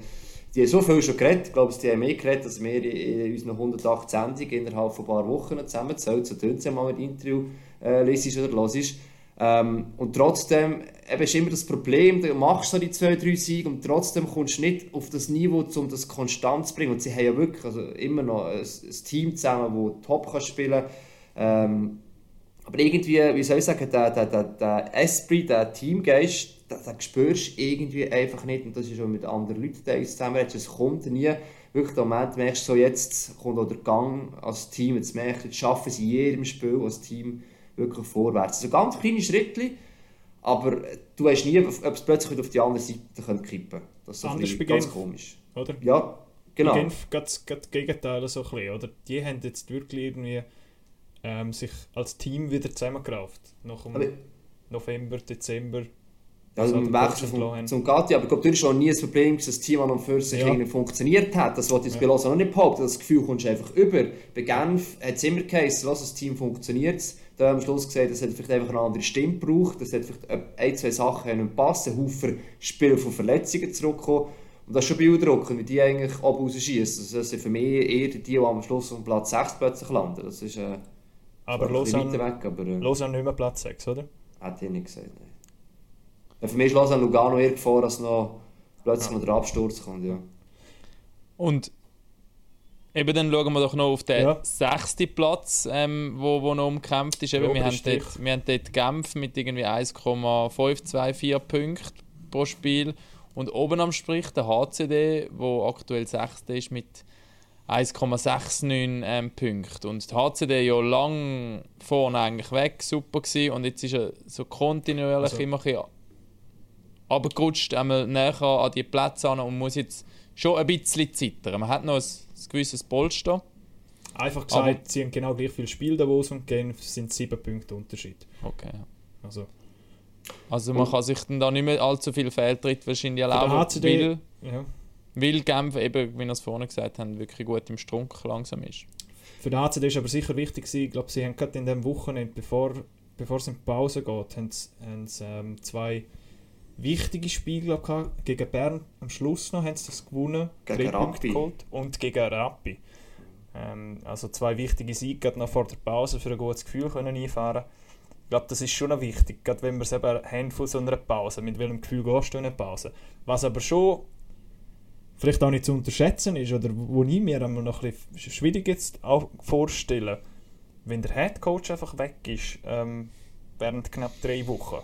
die haben so viel schon geredet, ich glaube, die haben mehr geredet, als wir in, unseren 108 Sendungen innerhalb von ein paar Wochen zusammenzählt. So es ja mal mit Interview äh, lesest oder hörst. Ähm, und trotzdem eben ist immer das Problem, du machst so die zwei, drei Siege und trotzdem kommst du nicht auf das Niveau, um das konstant zu bringen. Und sie haben ja wirklich also immer noch ein, ein Team zusammen, das top kann spielen kann. Ähm, aber irgendwie, wie soll ich sagen, der, der, der, der Esprit, der Teamgeist, den, den spürst du irgendwie einfach nicht. Und das ist schon mit anderen Leuten zusammen. Es kommt nie. Wirklich, im Moment merkst du so, jetzt kommt auch der Gang als Team. Jetzt merkst du, jetzt schaffen sie in jedem Spiel als Team wirklich vorwärts. Also ganz kleine Schritte, aber du weißt nie, ob es plötzlich auf die andere Seite kippen könnte. Das ist so ein Anders bisschen ganz komisch. Oder? Ja, genau. Bei Genf geht das Gegenteil so ein bisschen, oder? Die haben jetzt wirklich irgendwie ähm, sich als Team wieder zusammengerauft. Nach dem Aber- November, Dezember. Also So, im der Wechsel Flow zum, Gatti, aber ich glaube, das war schon nie ein Problem, dass das Team an und für sich Ja. irgendwie funktioniert hat. Das wollte ich Ja. bei Lausanne noch nicht behaupten. Das Gefühl kommst du einfach über. Bei Genf hat es immer geheißen, lass das Team funktioniert. Da haben wir am Schluss gesagt, es hat vielleicht einfach eine andere Stimme gebraucht. Das hat vielleicht ein, zwei Sachen nicht passen. Ein Haufen Spieler von Verletzungen zurückgekommen. Und das ist schon beeindruckend, wie die eigentlich oben rausschießen. Das sind für mich eher die, die am Schluss auf Platz 6 plötzlich landen. Das ist äh, Aber Lausanne, weiter weg, aber äh, Lausanne nicht mehr Platz 6, oder? hat ich nicht gesagt. Für mich ist Lausanne Lugano eher gefahren als noch plötzlich noch der Absturz kommt, ja. Und eben dann schauen wir doch noch auf den Ja. sechsten Platz, ähm, wo, wo noch umkämpft ist. Eben, wir, haben dort, wir haben dort Genf mit irgendwie 1,524 Punkten pro Spiel. Und oben am Strich der HCD, wo aktuell sechster ist mit 1,69 ähm, Punkte. Und der HCD ja lang vorne eigentlich weg, super gewesen. Und jetzt ist er so kontinuierlich Also- immer ein bisschen runtergerutscht, einmal näher an die Plätze an und muss jetzt schon ein bisschen zittern. Man hat noch ein, ein gewisses Polster. Einfach gesagt, Aber- sie haben genau gleich viel Spiel Davos und Genf sind sieben Punkte Unterschied. Okay. Also, Also man kann sich dann da nicht mehr allzu viel Fehltritt wahrscheinlich erlauben, weil, ja. weil Genf eben, wie wir es vorhin gesagt haben, wirklich gut im Strunk langsam ist. Für den HCD ist aber sicher wichtig gewesen, ich glaube, sie haben gerade in dem Wochenende, bevor, bevor es in die Pause geht, haben sie, haben sie ähm, zwei wichtige Spiele glaub, gehabt. gegen Bern am Schluss noch haben sie das gewonnen, Gegen Rappi. geholt und gegen Rappi. Ähm, also zwei wichtige Siege gerade noch vor der Pause für ein gutes Gefühl können einfahren. Ich glaube, das ist schon noch wichtig, gerade wenn wir es eben haben von so einer Pause. Mit welchem Gefühl gehst du in eine Pause? Was aber schon vielleicht auch nicht zu unterschätzen ist, oder wo ich mir einmal noch ein bisschen schwierig jetzt auch vorstelle, wenn der Head Coach einfach weg ist, ähm, während knapp drei Wochen.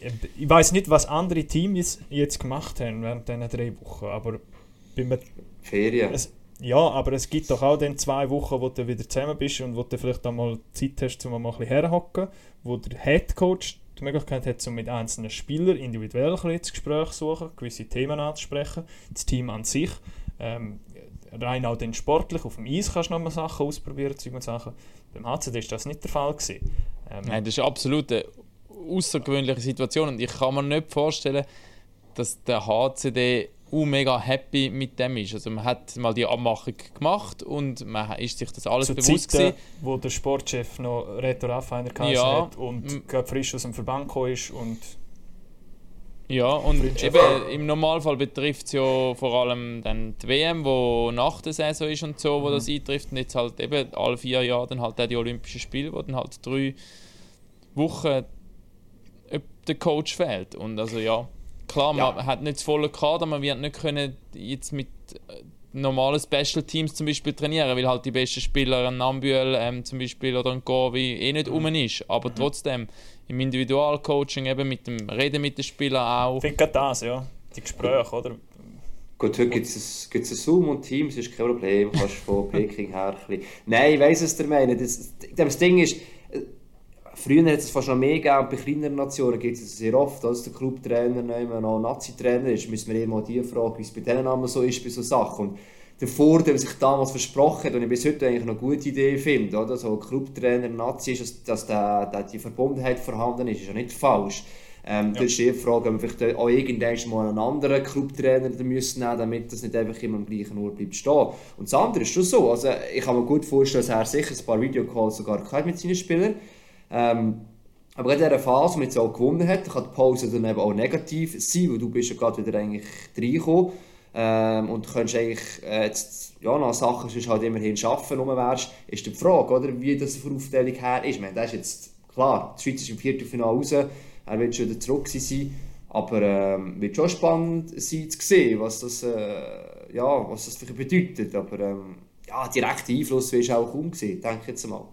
Ich weiß nicht, was andere Teams jetzt gemacht haben während diesen drei Wochen, aber bin mir Ferien. es, ja, aber es gibt doch auch dann zwei Wochen, wo du wieder zusammen bist und wo du vielleicht einmal Zeit hast, um mal ein bisschen herhocken, wo der Head Coach die Möglichkeit hat, um mit einzelnen Spielern individuell ein bisschen Gespräch zu suchen, gewisse Themen anzusprechen, das Team an sich. Ähm, rein auch den sportlich, auf dem Eis kannst du noch mal Sachen ausprobieren, Zeug und Sachen. Beim HCD ist das nicht der Fall gewesen. Ähm, Nein, das ist absolut eine außergewöhnliche Situation und ich kann mir nicht vorstellen, dass der HCD uh, mega happy mit dem ist. Also man hat mal die Abmachung gemacht und man ist sich das alles zu bewusst Zeiten, gewesen. wo der Sportchef noch Reto Raffiner Ja, hat und gerade frisch aus dem Verband gekommen ist und Ja, und eben, im Normalfall betrifft es ja vor allem dann die WM, wo nach der Saison ist und so, wo das eintrifft. Und jetzt halt eben alle vier Jahre dann halt auch die Olympischen Spiele, wo dann halt drei Wochen der Coach fehlt. Und also ja, klar, Ja. man hat nicht das volle Kader, man wird nicht können jetzt mit äh, normalen Special Teams zum Beispiel trainieren, weil halt die besten Spieler, ein Nambuel ähm, zum Beispiel oder ein Govi eh nicht rum ist. Aber trotzdem, im Individualcoaching eben mit dem Reden mit den Spielern auch. ich finde gerade das, ja, die Gespräche, oder? Gut, heute gibt es ein Zoom und Teams, ist kein Problem, kannst von Peking her ein bisschen... Nein, ich weiss, was ihr meint. Das, das Ding ist, früher hat es fast noch mehr gegeben, bei kleineren Nationen gibt es sehr oft, als der Clubtrainer immer noch Nazi-Trainer ist, müssen wir immer die fragen, wie es bei denen einmal so ist, bei so Sachen. Und der Vorteil, den sich damals versprochen hat, und ich bis heute eigentlich noch eine gute Idee finde, oder? so ein Clubtrainer Nazi ist, dass, dass der, der, die Verbundenheit vorhanden ist, ist ja nicht falsch. Ähm, Ja. Das ist die Frage, ob wir vielleicht auch irgendwann mal einen anderen Clubtrainer müssen nehmen damit das nicht einfach immer am gleichen Ort bleibt stehen. Und das andere ist schon so, also ich kann mir gut vorstellen, dass er sicher ein paar Videocalls sogar mit seinen Spielern. Ähm, aber in dieser Phase, wo man auch gewonnen hat, kann die Pause dann eben auch negativ sein, weil du bist ja gerade wieder eigentlich reingekommen ähm, und du könntest eigentlich äh, jetzt, ja, nach Sachen sonst halt immerhin schaffen, rum wärst, ist die Frage, oder, wie das von Aufteilung her ist. Ich meine, das ist jetzt klar, die Schweiz ist im Viertelfinale raus, er wird schon wieder zurück sein, aber ähm, wird schon spannend sein zu sehen, was das, äh, ja, was das bedeutet. Aber ähm, ja, direkter Einfluss wirst du auch kaum denke ich jetzt mal.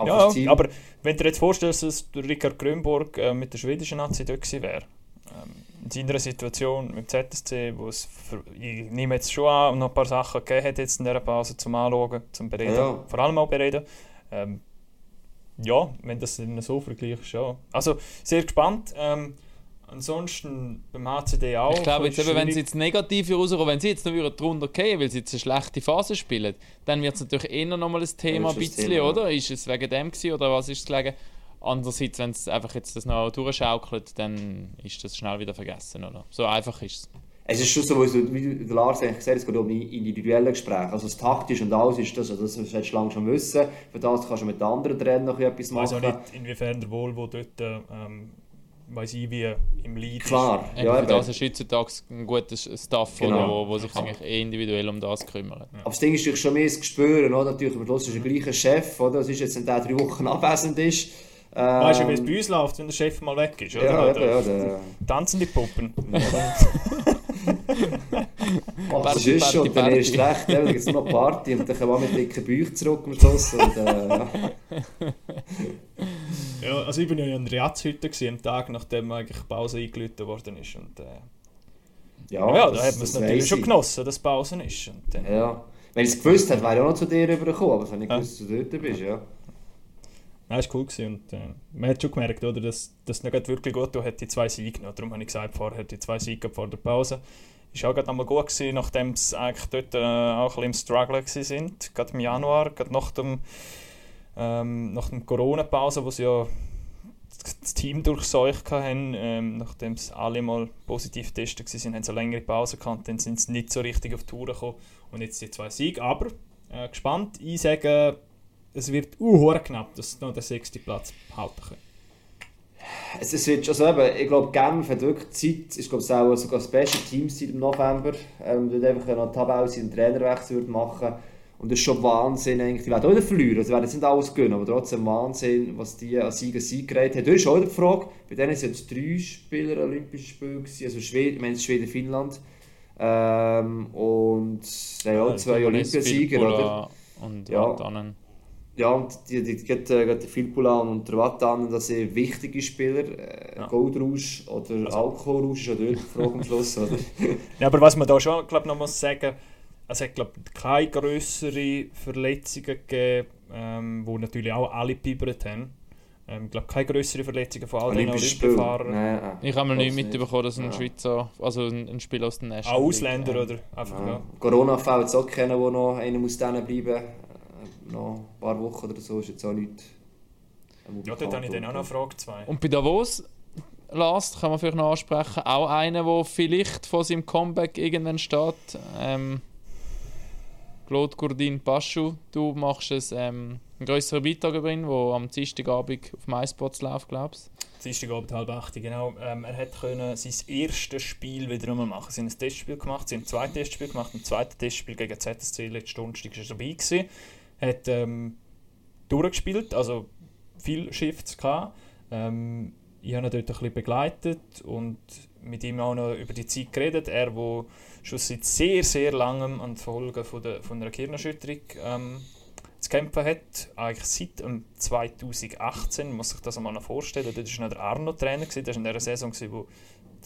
Aber ja, aber wenn du dir jetzt vorstellst, dass der Richard Grönborg äh, mit der schwedischen Nazi dort gewesen wäre, ähm, in seiner Situation mit dem ZSC, wo es, für, ich nehme jetzt schon an, noch ein paar Sachen gegeben hat jetzt in dieser Pause zum Anschauen, zum Bereden, Ja. vor allem auch bereden. Ähm, ja, wenn das dann so vergleichst, ja. Also, sehr gespannt. Ähm, ansonsten beim HCD auch. Ich glaube, jetzt eben, wenn sie jetzt negativ rauskommen, wenn sie jetzt noch wieder drunter gehen, weil sie jetzt eine schlechte Phase spielen, dann wird es natürlich eher nochmal ein Thema, ein das bisschen, Thema, oder? Ist es wegen dem gewesen, oder was ist es gelegen? Andererseits, wenn es einfach jetzt das noch durchschaukelt, dann ist das schnell wieder vergessen, oder? So einfach ist es. Es ist schon so, wie der Lars eigentlich gesagt hat, es geht um die individuellen Gespräche. Also das taktisch und alles ist das, also das solltest du langsam wissen. Für das kannst du mit den anderen Trainern noch etwas Ich weiß auch machen. nicht, inwiefern der Volvo dort, ähm, weiß ich, wie im Lead Klar, Eben ja, für das ist heutzutage ein gutes Staff, Genau. wo, wo sich eigentlich eh individuell um das kümmert. Aber das Ding ist natürlich schon mehr das Gespüren, oder? Natürlich, am Schluss ist der gleiche Chef, oder? Das ist jetzt, wenn der drei Wochen abwesend ist, Weißt du, wie es Ähm, bei uns läuft, wenn der Chef mal weg ist? Oder? Ja, Oder eben, ja, der... Tanzen die Puppen. Ach, das Party, ist schon, Party, dann ist Party. schlecht, dann gibt es nur noch Party und dann kommen wir mit dicken Bauch zurück am Schluss und äh, ja. Ja, also ich bin ja in Reatzhütte gewesen, am Tag, nachdem eigentlich die Pause eingeläutet worden ist. Und, äh, Ja, ja, da hat man es natürlich schon ich. genossen, dass Pause ist. Und, äh, Ja. Wenn ich es gewusst hätte, wäre ich auch noch zu dir rübergekommen, aber ich habe nicht Ja. gewusst, dass du dort bist, ja. Nein, war cool. Gewesen und, äh, man hat schon gemerkt, oder, dass das nicht wirklich gut hat die zwei Siege genommen. Darum habe ich gesagt, vorher die zwei Siege vor der Pause. Ist auch gerade einmal gut gewesen, nachdem sie eigentlich dort äh, auch ein bisschen im Struggle sind. Gerade im Januar, gerade nach dem, ähm, nach dem Corona-Pause, wo sie ja das Team durchseucht haben, ähm, nachdem sie alle mal positiv getestet waren, haben sie längere Pause gehabt, dann sind sie nicht so richtig auf die Tour gekommen und jetzt die zwei Siege. Aber äh, gespannt, ich sage, es wird uh, knapp, dass sie noch den sechsten Platz halten können. Es, es wird, also eben, ich glaube, Genf hat wirklich Zeit, ich glaube, es auch sogar Special Teams Zeit im November, ähm, dort einfach noch Tabelle einen Trainerwechsel würde machen und das ist schon Wahnsinn eigentlich, die werden auch wieder verlieren, also werden nicht alles gewinnen, aber trotzdem Wahnsinn, was die an Sieg an Sieg gereiht haben. Da ist auch die Frage, bei denen sind jetzt drei Spieler Olympische Spiele gewesen, also Schweden, ich meine Schweden, Finnland ähm, und ja, ja, zwei Olympiasieger, oder? Und Ja. ja. Ja, und die, die, die, die, die, die Filpula und der Watan, das sind wichtige Spieler. Äh, Ja. Goldrausch oder Alkoholrausch ist auch dort die Frage am Schluss. Oder? Ja, aber was man da schon glaub, noch muss sagen, es hat glaub, keine größere Verletzungen gegeben, ähm, wo natürlich auch alle gebibert haben. Ähm, ich glaube, keine größere Verletzungen von all den. Olympiafahrern. Nein, Ich habe mal nicht mitbekommen, dass ein Ja. Schweizer, also ein, ein Spieler aus den Auch National League, Ausländer, ähm, oder? Einfach, Ja. ja. Corona-Fälle auch kennen, wo noch einer muss denen bleiben. Noch ein paar Wochen oder so ist jetzt auch nichts. Ja, dort habe ich dann auch noch eine Frage zwei. Und bei Davos, Last, kann man vielleicht noch ansprechen, auch einer, der vielleicht vor seinem Comeback irgendwann steht. Ähm, Claude Gourdin Paschu, du machst es, ähm, einen grösseren Beitrag über ihn, der am Dienstagabend auf MySpots läuft, glaubst du? Dienstagabend halb acht, genau. Ähm, er hat können sein erstes Spiel wieder einmal machen. Sie haben ein Testspiel gemacht, sie haben zwei Testspiele gemacht. Im zweiten Testspiel gegen ZSC letzte Donnerstag war er dabei. Gewesen. Hat ähm, durchgespielt, also viel Shifts gehabt. Ähm, ich habe ihn dort ein bisschen begleitet und mit ihm auch noch über die Zeit geredet. Er, der schon seit sehr, sehr langem an die Folgen von, der, von einer Gehirnerschütterung ähm, zu kämpfen hat. Eigentlich seit dem 2018, muss sich das einmal noch vorstellen. Dort war der Arno Trainer, gewesen. das war in der Saison, wo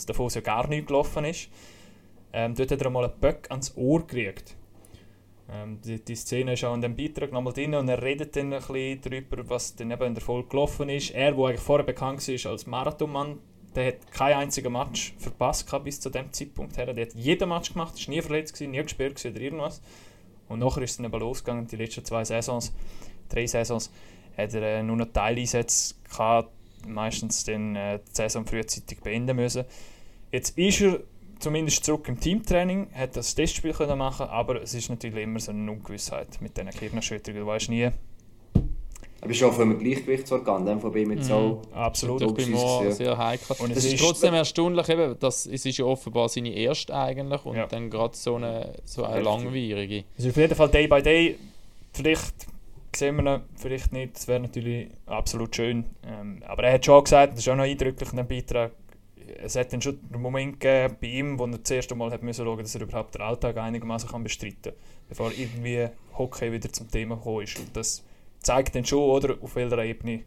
davon ja gar nicht gelaufen ist. Ähm, dort hat er einmal einen Böck ans Ohr gekriegt. Ähm, die, die Szene ist auch in dem Beitrag nochmal drin und er redet dann ein bisschen darüber, was dann eben in der Folge gelaufen ist. Er, der eigentlich vorher bekannt war als Marathonmann, der hat kein einziges Match verpasst bis zu dem Zeitpunkt her. Der hat jeden Match gemacht, ist nie verletzt gewesen, nie gesperrt oder irgendwas. Und nachher ist es dann eben losgegangen, die letzten zwei Saisons, drei Saisons, hat er äh, nur noch Teileinsätze gehabt, meistens dann äh, die Saison frühzeitig beenden müssen. Jetzt ist er zumindest zurück im Teamtraining, hat das Testspiel können machen, aber es ist natürlich immer so eine Ungewissheit mit diesen Gehirnerschütterungen. Du weißt nie. Er ist auch vom Gleichgewichtsorgan, dem von mir jetzt auch. Absolut. Ich bin ja. sehr heikel. Und es ist ist- trotzdem erstaunlich, eben, dass es ist ja offenbar seine erste eigentlich und Ja. dann gerade so eine, so eine langwierige. Also auf jeden Fall Day by Day. Vielleicht sehen wir ihn, vielleicht nicht. Das wäre natürlich absolut schön. Ähm, aber er hat schon gesagt, das ist auch noch eindrücklich in dem Beitrag, es hat dann schon einen Moment gegeben bei ihm, wo er das erste Mal hat müssen schauen, dass er überhaupt den Alltag einigermaßen kann bestreiten kann, bevor irgendwie Hockey wieder zum Thema gekommen ist. Und das zeigt dann schon, oder, auf welcher Ebene,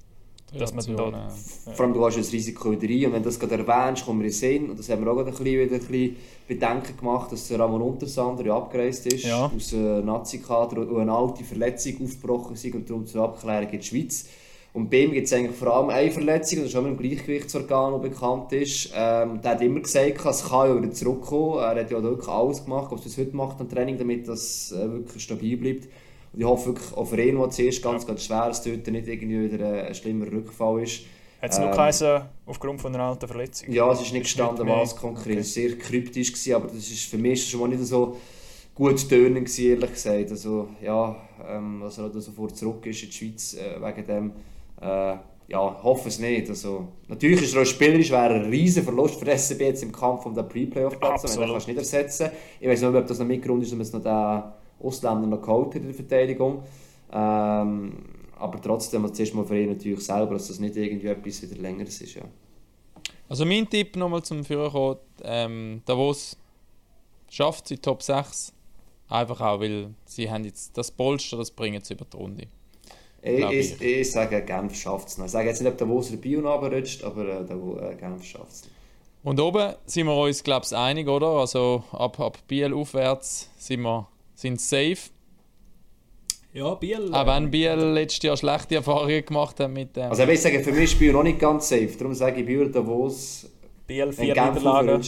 dass man da... Relation, äh, Vor allem, du hast das Risiko wieder rein. Und wenn du das gerade erwähnst, kommen wir in den Sinn. Und das haben wir auch gerade ein bisschen, wieder ein bisschen Bedenken gemacht, dass der Ramon Untersander ja abgereist ist Ja. aus einem Nazi-Kader und eine alte Verletzung aufgebrochen ist und darum zur Abklärung in die Schweiz. Und bei ihm gibt es eigentlich vor allem eine Verletzung, das ist auch mit dem Gleichgewichtsorgan, bekannt ist. Ähm, der hat immer gesagt, es kann ja wieder zurückkommen. Er hat ja wirklich alles gemacht, was er bis heute macht am Training, damit das äh, wirklich stabil bleibt. Und ich hoffe wirklich auch für ihn, was zuerst ganz, ganz schwer ist, dort nicht irgendwie wieder ein, ein schlimmer Rückfall ist. Hat es nur Ähm, geheißen, aufgrund von einer alten Verletzung? Ja, es ist nicht gestanden, was konkret. okay. Es war sehr kryptisch, gewesen, aber das ist, für mich es schon mal nicht so gut tönen, ehrlich gesagt. Also, ja, ähm, dass er auch sofort zurück ist in die Schweiz äh, wegen dem. Äh, ja, hoffe es nicht. Also, natürlich ist er auch spielerisch wäre ein riesen Verlust für SCB jetzt im Kampf um den Pre-Playoff-Platz. Den kannst du nicht ersetzen. Ich weiß nicht, ob das noch Mitgrund ist, dass man jetzt noch den Ausländer noch geholt hat in der Verteidigung. Ähm, aber trotzdem, also zuerst mal für ihn natürlich selber, dass das nicht irgendwie etwas wieder längeres ist. Ja. Also mein Tipp nochmal zum Führerkommen, ähm, Davos schafft sie Top 6. Einfach auch, weil sie haben jetzt das Polster, das bringen sie über die Runde. Ich, ich, ich sage, Genf schafft es noch. Ich sage jetzt nicht, ob der Wo der Bio runterrutscht, aber äh, der äh, Genf schafft es. Und oben sind wir uns, glaube ich, einig, oder? Also ab, ab Biel aufwärts sind wir sind safe. Ja, Biel. Auch äh, wenn Biel letztes Jahr schlechte Erfahrungen gemacht hat mit dem. Also ich sage, für mich ist Bio noch nicht ganz safe. Darum sage ich Bio, Davos, Biel vier Genf Niederlagen.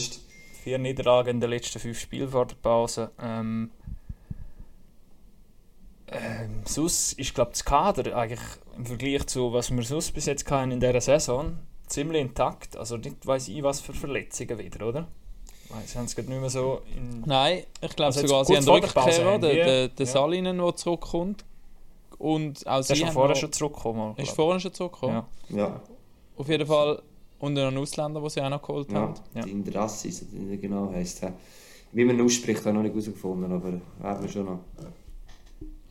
Vier Niederlagen in den letzten fünf Spielen vor der Pause. Ähm, ähm, sonst ist, glaube das Kader eigentlich im Vergleich zu was wir sonst bis jetzt hatten in dieser Saison ziemlich intakt. Also nicht weiss ich, was für Verletzungen wieder, oder? Weil Sie haben es gerade nicht mehr so in... Nein, ich glaube Also sogar, sie haben Rückkehrer, der, der, der ja. Salinen, der zurückkommt. Und auch Der sie ist vorher schon zurückgekommen. ist vorher schon zurückgekommen. Ja. Ja, Auf jeden Fall. Und noch einen Ausländer, den sie auch noch geholt ja. haben. Ja. die Indrassis, genau heisst. hä? Wie man ihn ausspricht, habe ich noch nicht herausgefunden, aber werden wir schon noch.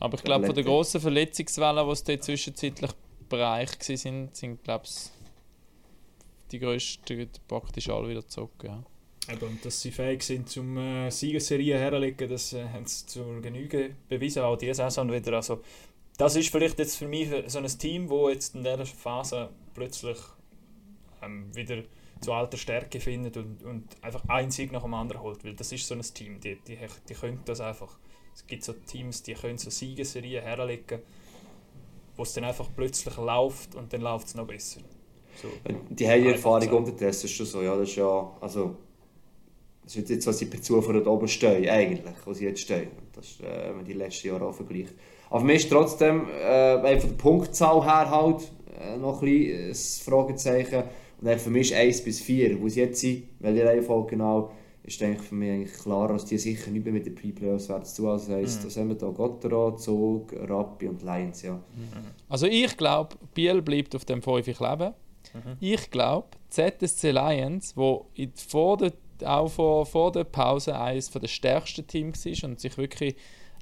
Aber ich glaube, von der Leute. grossen Verletzungswelle, die es dort zwischenzeitlich Bereich waren, sind, glaube ich, die grössten praktisch alle wieder zurück. Ja. Eben, und dass sie fähig sind, zum äh, Siegesserie herzulegen, das äh, haben sie zur Genüge bewiesen, auch diese Saison wieder. Also, das ist vielleicht jetzt für mich so ein Team, wo jetzt in dieser Phase plötzlich ähm, wieder zu alter Stärke findet und, und einfach einen Sieg nach dem anderen holt. Weil das ist so ein Team, die, die, die können das einfach. Es gibt so Teams, die können so Siegesserien herlegen, wo es dann einfach plötzlich läuft und dann läuft es noch besser. So. Die haben die Erfahrung so. unterdessen, ist schon so. Ja, das ist ja, also, das ist jetzt, was sie per Zufall oben stehen, eigentlich, wo sie jetzt stehen. Das ist, äh, wenn man die letzten Jahre auch vergleicht. Aber für mich ist trotzdem, äh, von der Punktzahl her halt, äh, noch ein bisschen ein Fragezeichen. Und dann für mich ist 1 bis 4, wo sie jetzt sind, welche Reihenfolge genau, ist eigentlich für mich eigentlich klar, dass die sicher nicht mehr mit den Pre-Playoffs werden zu. Also heisst, Mhm. da haben wir da Gottero, Zug, Rappi und Lions, ja. Also ich glaube, Biel bleibt auf dem 5 kleben. Mhm. Ich glaube, ZSC Lions, wo in, vor der, auch vor, vor der Pause eines der stärksten Teams war und sich wirklich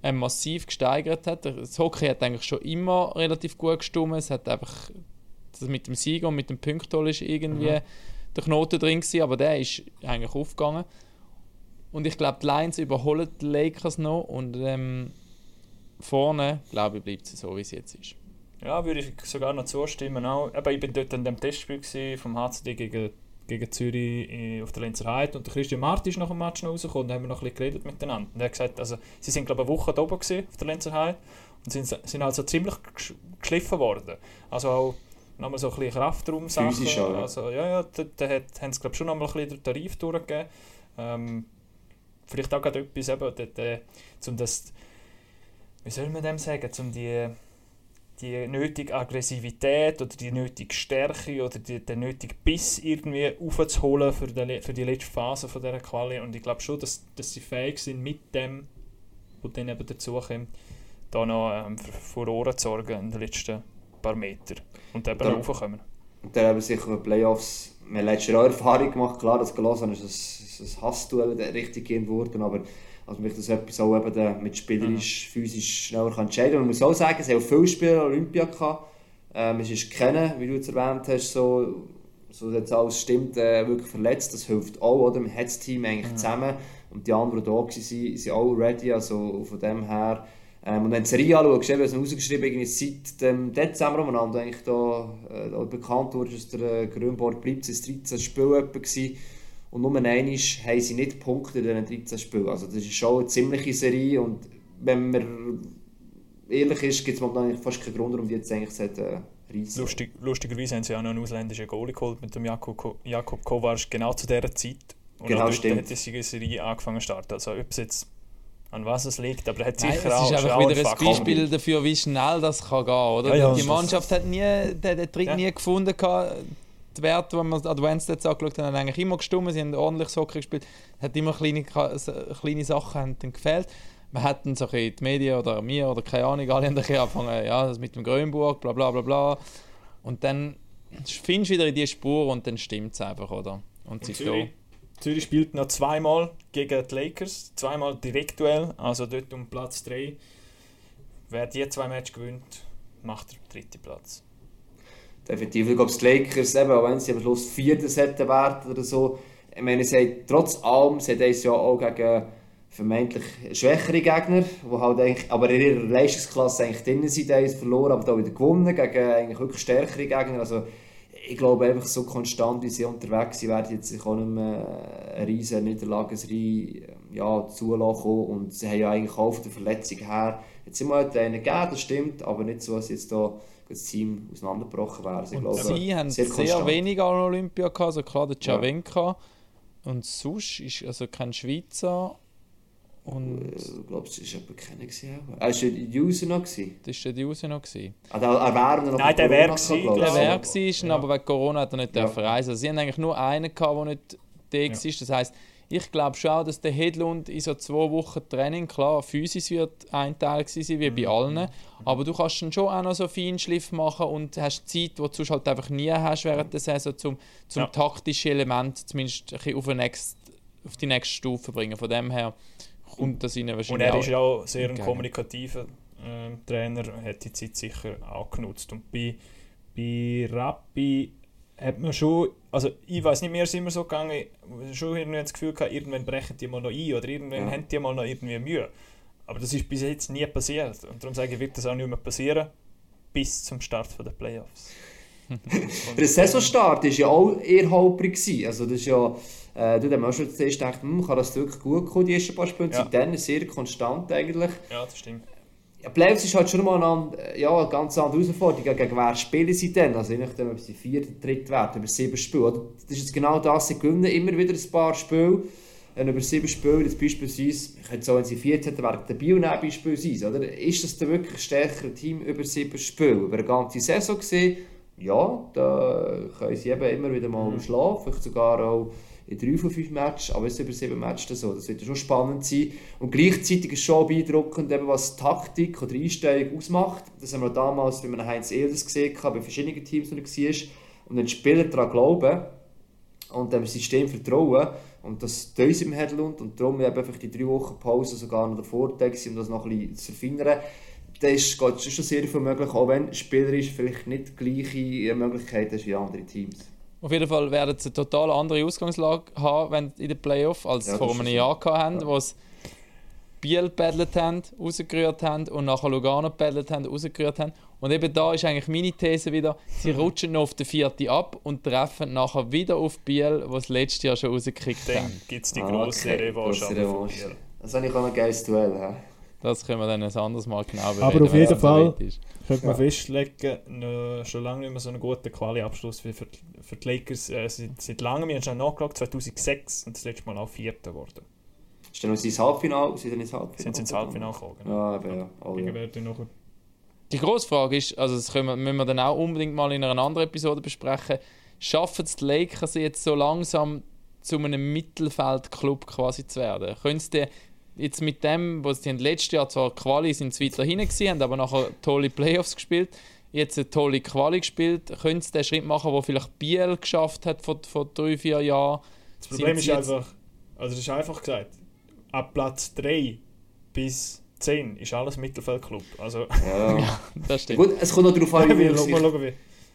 ähm, massiv gesteigert hat. Das Hockey hat eigentlich schon immer relativ gut gestimmt. Es hat einfach das mit dem Sieg und mit dem Punktol ist irgendwie Mhm. der Knoten drin gewesen, aber der ist eigentlich aufgegangen. Und ich glaube, die Lions überholen die Lakers noch und ähm, vorne, glaube ich, bleibt es so, wie es jetzt ist. Ja, würde ich sogar noch zustimmen. Auch. Eben, ich bin dort an dem Testspiel vom HCD gegen, gegen Zürich äh, auf der Lenzer Heide und der Christian Marti ist nach dem Match noch rausgekommen und haben wir noch ein bisschen geredet miteinander. Und er hat gesagt, also, sie sind glaube ich eine Woche da oben gewesen, auf der Lenzer Heide und sind, sind also ziemlich gesch- geschliffen worden. Also auch nochmal so ein bisschen Kraftraum-Sachen. Physisch auch, ja. Also ja, ja, da, da hat, haben sie glaube ich schon nochmal ein bisschen den Tarif durchgegeben. Ähm, vielleicht auch gerade etwas eben, dort, äh, um das, wie soll man dem sagen, um die die nötige Aggressivität oder die nötige Stärke oder die, den nötigen Biss irgendwie aufzuholen für die, für die letzte Phase von dieser Quali. Und ich glaube schon, dass, dass sie fähig sind, mit dem, was dann eben dazukommt, da noch ähm, für Furore zu sorgen in den letzten paar Metern. Und eben noch raufkommen. Und dann haben sicher Playoffs, wir haben letztes Jahr auch Erfahrung gemacht, klar, das Gelassen ist ein, ein Hassduell der richtig gehen worden, aber also mich das etwas auch eben mit spielerisch, physisch schneller kann entscheiden kann. Man muss auch sagen, es haben auch viele Spieler Olympia gehabt. Ähm, es ist kennen, wie du jetzt erwähnt hast, so, so jetzt alles stimmt, äh, wirklich verletzt, das hilft auch, oder? Man hat das Team eigentlich zusammen und die anderen, die da waren, sind, sind auch ready, also von dem her ähm, und wenn du die Serie anschaust, eben, es ist ausgeschrieben, irgendwie seit dem Dezember umeinander, eigentlich da, äh, da bekannt wurde, dass der äh, Grünborg bleibt, es 13 Spiele gewesen. und nur einmal haben sie nicht gepunktet in diesen 13 Spielen. Also das ist schon eine ziemliche Serie und wenn man ehrlich ist, gibt es momentan fast keinen Grund, warum die jetzt eigentlich sollte, äh, reissen. Lustig, lustigerweise haben sie auch noch einen ausländischen Goalie geholt mit dem Jakob, Ko- Jakob Kovac genau zu dieser Zeit. Und Genau, auch dort stimmt. hat die Serie angefangen zu starten. Also ob es jetzt an was es liegt, aber er hat Nein, sicher es auch, ist einfach wieder ein. Beispiel dafür, wie schnell das kann gehen oder? Ja, ja, die Mannschaft hat nie den, den Trick Ja. nie gefunden. Gehabt. Die Werte, die wir Advanced Stats angeschaut haben, haben eigentlich immer gestimmt. Sie haben ordentlich Hockey gespielt. hat immer kleine, kleine Sachen haben dann gefehlt. Man hat dann so ein bisschen die Medien oder mir oder keine Ahnung, alle haben ein bisschen angefangen, ja, das mit dem Grönburg, bla bla bla bla. Und dann findest du wieder in die Spur und dann stimmt es einfach, oder? Und Und sie Zürich, Zürich spielt noch zweimal gegen die Lakers, zweimal Direktduell, also dort um Platz 3. Wer die zwei Matches gewinnt, macht den dritten Platz. Definitiv. Ich glaube, die Lakers, eben, auch wenn sie am Schluss Vierter hätten werden oder so, ich meine, sie haben trotz allem, sie haben dieses Jahr auch gegen vermeintlich schwächere Gegner, die halt eigentlich, aber in ihrer Leistungsklasse eigentlich drin sind, verloren, aber da wieder gewonnen gegen eigentlich wirklich stärkere Gegner. Also, ich glaube einfach so konstant, wie sie unterwegs sind, werden jetzt sich auch nicht mehr eine riesige Niederlagenserie ja, zulassen und sie haben ja eigentlich auch von der Verletzung her jetzt immer einen gegeben, das stimmt, aber nicht so, dass jetzt da das Team auseinandergebrochen wäre. Also, ich glaube, sie haben sehr sehr, wenig an Olympia gehabt, also klar der Ja. Javenka und sonst ist also kein Schweizer und Ich glaube, es war jemand keiner. gewesen, auch. Ah, war der User noch? gewesen? das war der User noch. Gewesen. Ah, der, er wäre noch Nein, der wäre gewesen. Der Ja. wäre gewesen, Ja. aber wegen Corona hat er nicht Ja. dürfen reisen. Also sie haben eigentlich nur einen gehabt, der nicht da war. Das heisst, ich glaube schon, auch, dass der Hedlund in so zwei Wochen Training, klar, physisch wird ein Teil sein, wie bei Mhm. allen, aber du kannst dann schon auch noch so Feinschliff machen und hast Zeit, die du sonst halt einfach nie hast während der Saison, zum, zum Ja. taktische Element zumindest ein bisschen auf, nächste, auf die nächste Stufe bringen. Von dem her kommt das ihnen Und wahrscheinlich er ist ja auch sehr ein kommunikativer ähm, Trainer, hat die Zeit sicher auch genutzt. Und bei, bei Rappi hat man schon, also ich weiß nicht, mir ist immer so gegangen, schon irgendwie das Gefühl gehabt, irgendwann brechen die mal noch ein oder irgendwann Ja. haben die mal noch irgendwie Mühe. Aber das ist bis jetzt nie passiert. Und darum sage ich, wird das auch nicht mehr passieren, bis zum Start der Playoffs. Der Saisonstart war ja auch eher holprig. Also das ist ja, äh, du hast schon zuerst gedacht, hm, kann das wirklich gut kommen, die ersten paar Spiele. Ja. Seitdem sehr konstant eigentlich. Ja, das stimmt. Ja, Playoffs ist halt schon mal eine, and- ja, eine ganz andere Herausforderung. Gegen wer spielen sie denn? Also je nachdem, ob sie vier oder dritt werden, über sieben Spiele. Das ist jetzt genau das, sie gewinnen immer wieder ein paar Spiele. Wenn über sieben Spiele, jetzt beispielsweise, ich könnte so, wenn sie vier hätten, wäre der Bio beispielsweise, oder? Ist das dann wirklich stärkeres Team über sieben Spiele? Über eine ganze Saison gesehen, ja, da können sie eben immer wieder mal schlafen, vielleicht sogar auch in drei von fünf Matches, aber es ist über sieben Matches so. Das wird ja schon spannend sein. Und gleichzeitig ist es schon beeindruckend, eben, was Taktik oder Einstellung ausmacht. Das haben wir damals bei einem Heinz Elders gesehen, bei verschiedenen Teams, wo er war. Und den Spielern daran glauben und dem System vertrauen. Und das tun sie im Hedlund und darum eben einfach die drei Wochen Pause sogar noch der Vorteil um das noch ein bisschen zu verfeinern. Da ist geht schon sehr viel möglich, auch wenn spielerisch vielleicht nicht die gleiche Möglichkeit hast wie andere Teams. Auf jeden Fall werden sie eine total andere Ausgangslage haben wenn in den Playoffs, als Ja, vor einem. Jahr haben, Ja. wo sie Biel gepaddelt haben, rausgerührt haben und nachher Lugano gepaddelt haben, rausgerührt haben. Und eben da ist eigentlich meine These wieder, sie rutschen noch auf den vierten ab und treffen nachher wieder auf Biel, was das letzte Jahr schon rausgekriegt Dann haben. gibt es die Ah, grosse okay. Revanche. Das habe ich auch ein geiles Duell. Ja. Das können wir dann ein anderes Mal genau bereden, Aber auf jeden so Fall- ist. Könnte man Ja. festlegen, schon lange nicht mehr so einen guten Quali-Abschluss wie für, für die Lakers. Äh, seit, seit langem, wir haben schon nachgeschaut, 2006 und das letzte Mal auch Vierter geworden. Ist dann noch ins Halbfinale? Sind sie ins Halbfinale? Sind sie ins Halbfinale gekommen. genau. Ja, eben, ja. Oh, ja. noch Die grosse Frage ist, also das können wir, müssen wir dann auch unbedingt mal in einer anderen Episode besprechen, schaffen es die Lakers jetzt so langsam zu einem Mittelfeldclub quasi zu werden? Können sie jetzt mit dem, was sie letztes Jahr zwar Quali sind sie weiter hinten gewesen, haben aber nachher tolle Playoffs gespielt, jetzt eine tolle Quali gespielt, können sie den Schritt machen, wo vielleicht Biel geschafft hat vor, vor drei, vier Jahren? Das Problem Sind ist einfach, also das ist einfach gesagt, ab Platz 3 bis 10 ist alles Mittelfeldclub. Also, Ja. Das stimmt. Gut, es kommt noch darauf an, wie wir schauen wie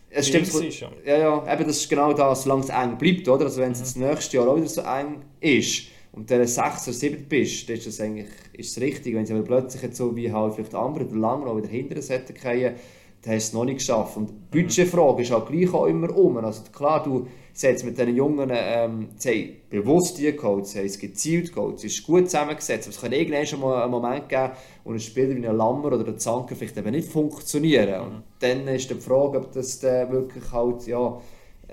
Es stimmt. es ist. Ja. Ja, ja, eben das ist genau das, solange es eng bleibt, oder? Also wenn es jetzt nächstes Jahr auch wieder so eng ist und du 6 oder 7 bist, dann ist das eigentlich ist es richtig. Wenn sie aber plötzlich jetzt so wie halt vielleicht andere oder lange noch wieder hinter den Seiten fallen, dann hast du es noch nicht geschafft. Und die Budgetfrage ist halt gleich auch immer um. Also klar, du setzt mit diesen Jungen, ähm, sie haben bewusst die geholt, sie haben es gezielt geholt, es ist gut zusammengesetzt, aber es kann irgendwann schon mal einen Moment geben, wo ein Spieler wie ein Lammer oder ein Zanker vielleicht eben nicht funktionieren. Und dann ist die Frage, ob das dann wirklich halt, ja,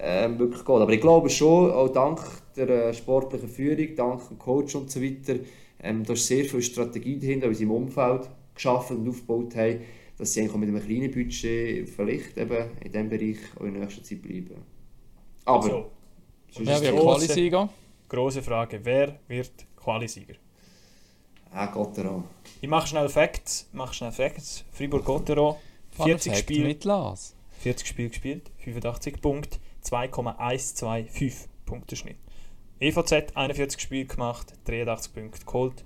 ähm, wirklich geht. Aber ich glaube schon, auch dank der äh, sportlichen Führung, dank dem Coach und so weiter, ähm, da ist sehr viel Strategie dahinter, die sie im Umfeld geschaffen und aufgebaut haben, dass sie eigentlich auch mit einem kleinen Budget vielleicht eben in diesem Bereich auch in nächster Zeit bleiben. Aber, So, sonst Wer Quali-Sieger? grosse Frage, wer wird Qualisieger? ah, Gotteron. Ich mache schnell Facts, mache schnell Facts. Fribourg-Gotteron, Fun 40 Fact Spiele, mit Lars. 40 Spiele gespielt, 85 Punkte, 2,125 Punkte Schnitt. EVZ 41 Spiele gemacht, 83 Punkte geholt,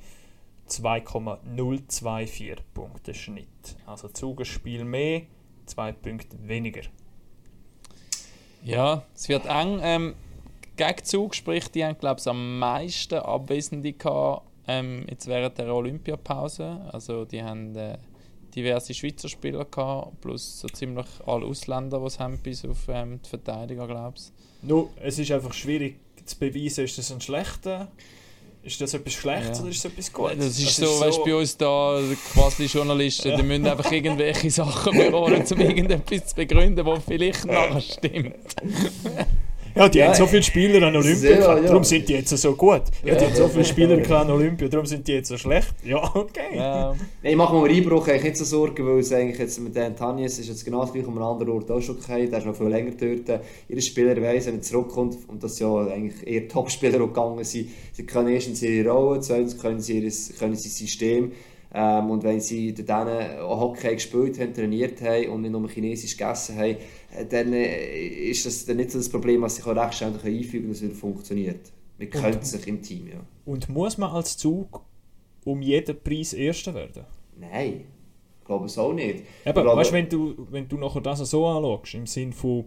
2,024 Punkte Schnitt. Also Zugespiel mehr, zwei Punkte weniger. Ja, es wird eng. Ähm, Gegenzug, sprich, die haben, glaube ich, am meisten Abwesende gehabt, ähm, jetzt während der Olympiapause. Also, die haben äh, diverse Schweizer Spieler gehabt, plus so ziemlich alle Ausländer, die es haben, bis auf ähm, die Verteidiger, glaube ich. Nur, es ist einfach schwierig zu beweisen, ist das ein schlechter, ist das etwas Schlechtes Ja. oder ist das etwas Gutes? Das ist so, weißt du, bei uns da quasi Journalisten, die müssen einfach irgendwelche Sachen belohnen, um irgendetwas zu begründen, was vielleicht nachher stimmt. Ja, die Ja, haben so viele Spieler an Olympia sehr, gehabt, ja. darum sind die jetzt so gut. Ja, die haben so viele Spieler an Olympia, darum sind die jetzt so schlecht. Ja, okay. Ja, ich mache mir einen Einbruch eigentlich nicht so Sorgen, weil es eigentlich jetzt mit Dan Tanjes ist jetzt genau das gleiche um einen anderen Ort auch schon okay. Der ist noch viel länger dort. Jeder Spieler weiss, wenn er zurückkommt, und das ja eigentlich eher Topspieler gegangen sind, sie können erstens ihre Rolle, zweitens können sie ihr können sie System. Ähm, und wenn sie dann auch Hockey gespielt haben, trainiert haben und nicht nur Chinesisch gegessen haben, äh, dann äh, ist das dann nicht so das Problem, dass sie sich recht schnell einfügen können, dass es funktioniert. Wir können sich im Team, ja. Und muss man als Zug um jeden Preis Erster werden? Nein, ich glaube es auch nicht. Eben, glaube- weißt, wenn du, wenn du nachher das so anschaust, im Sinn von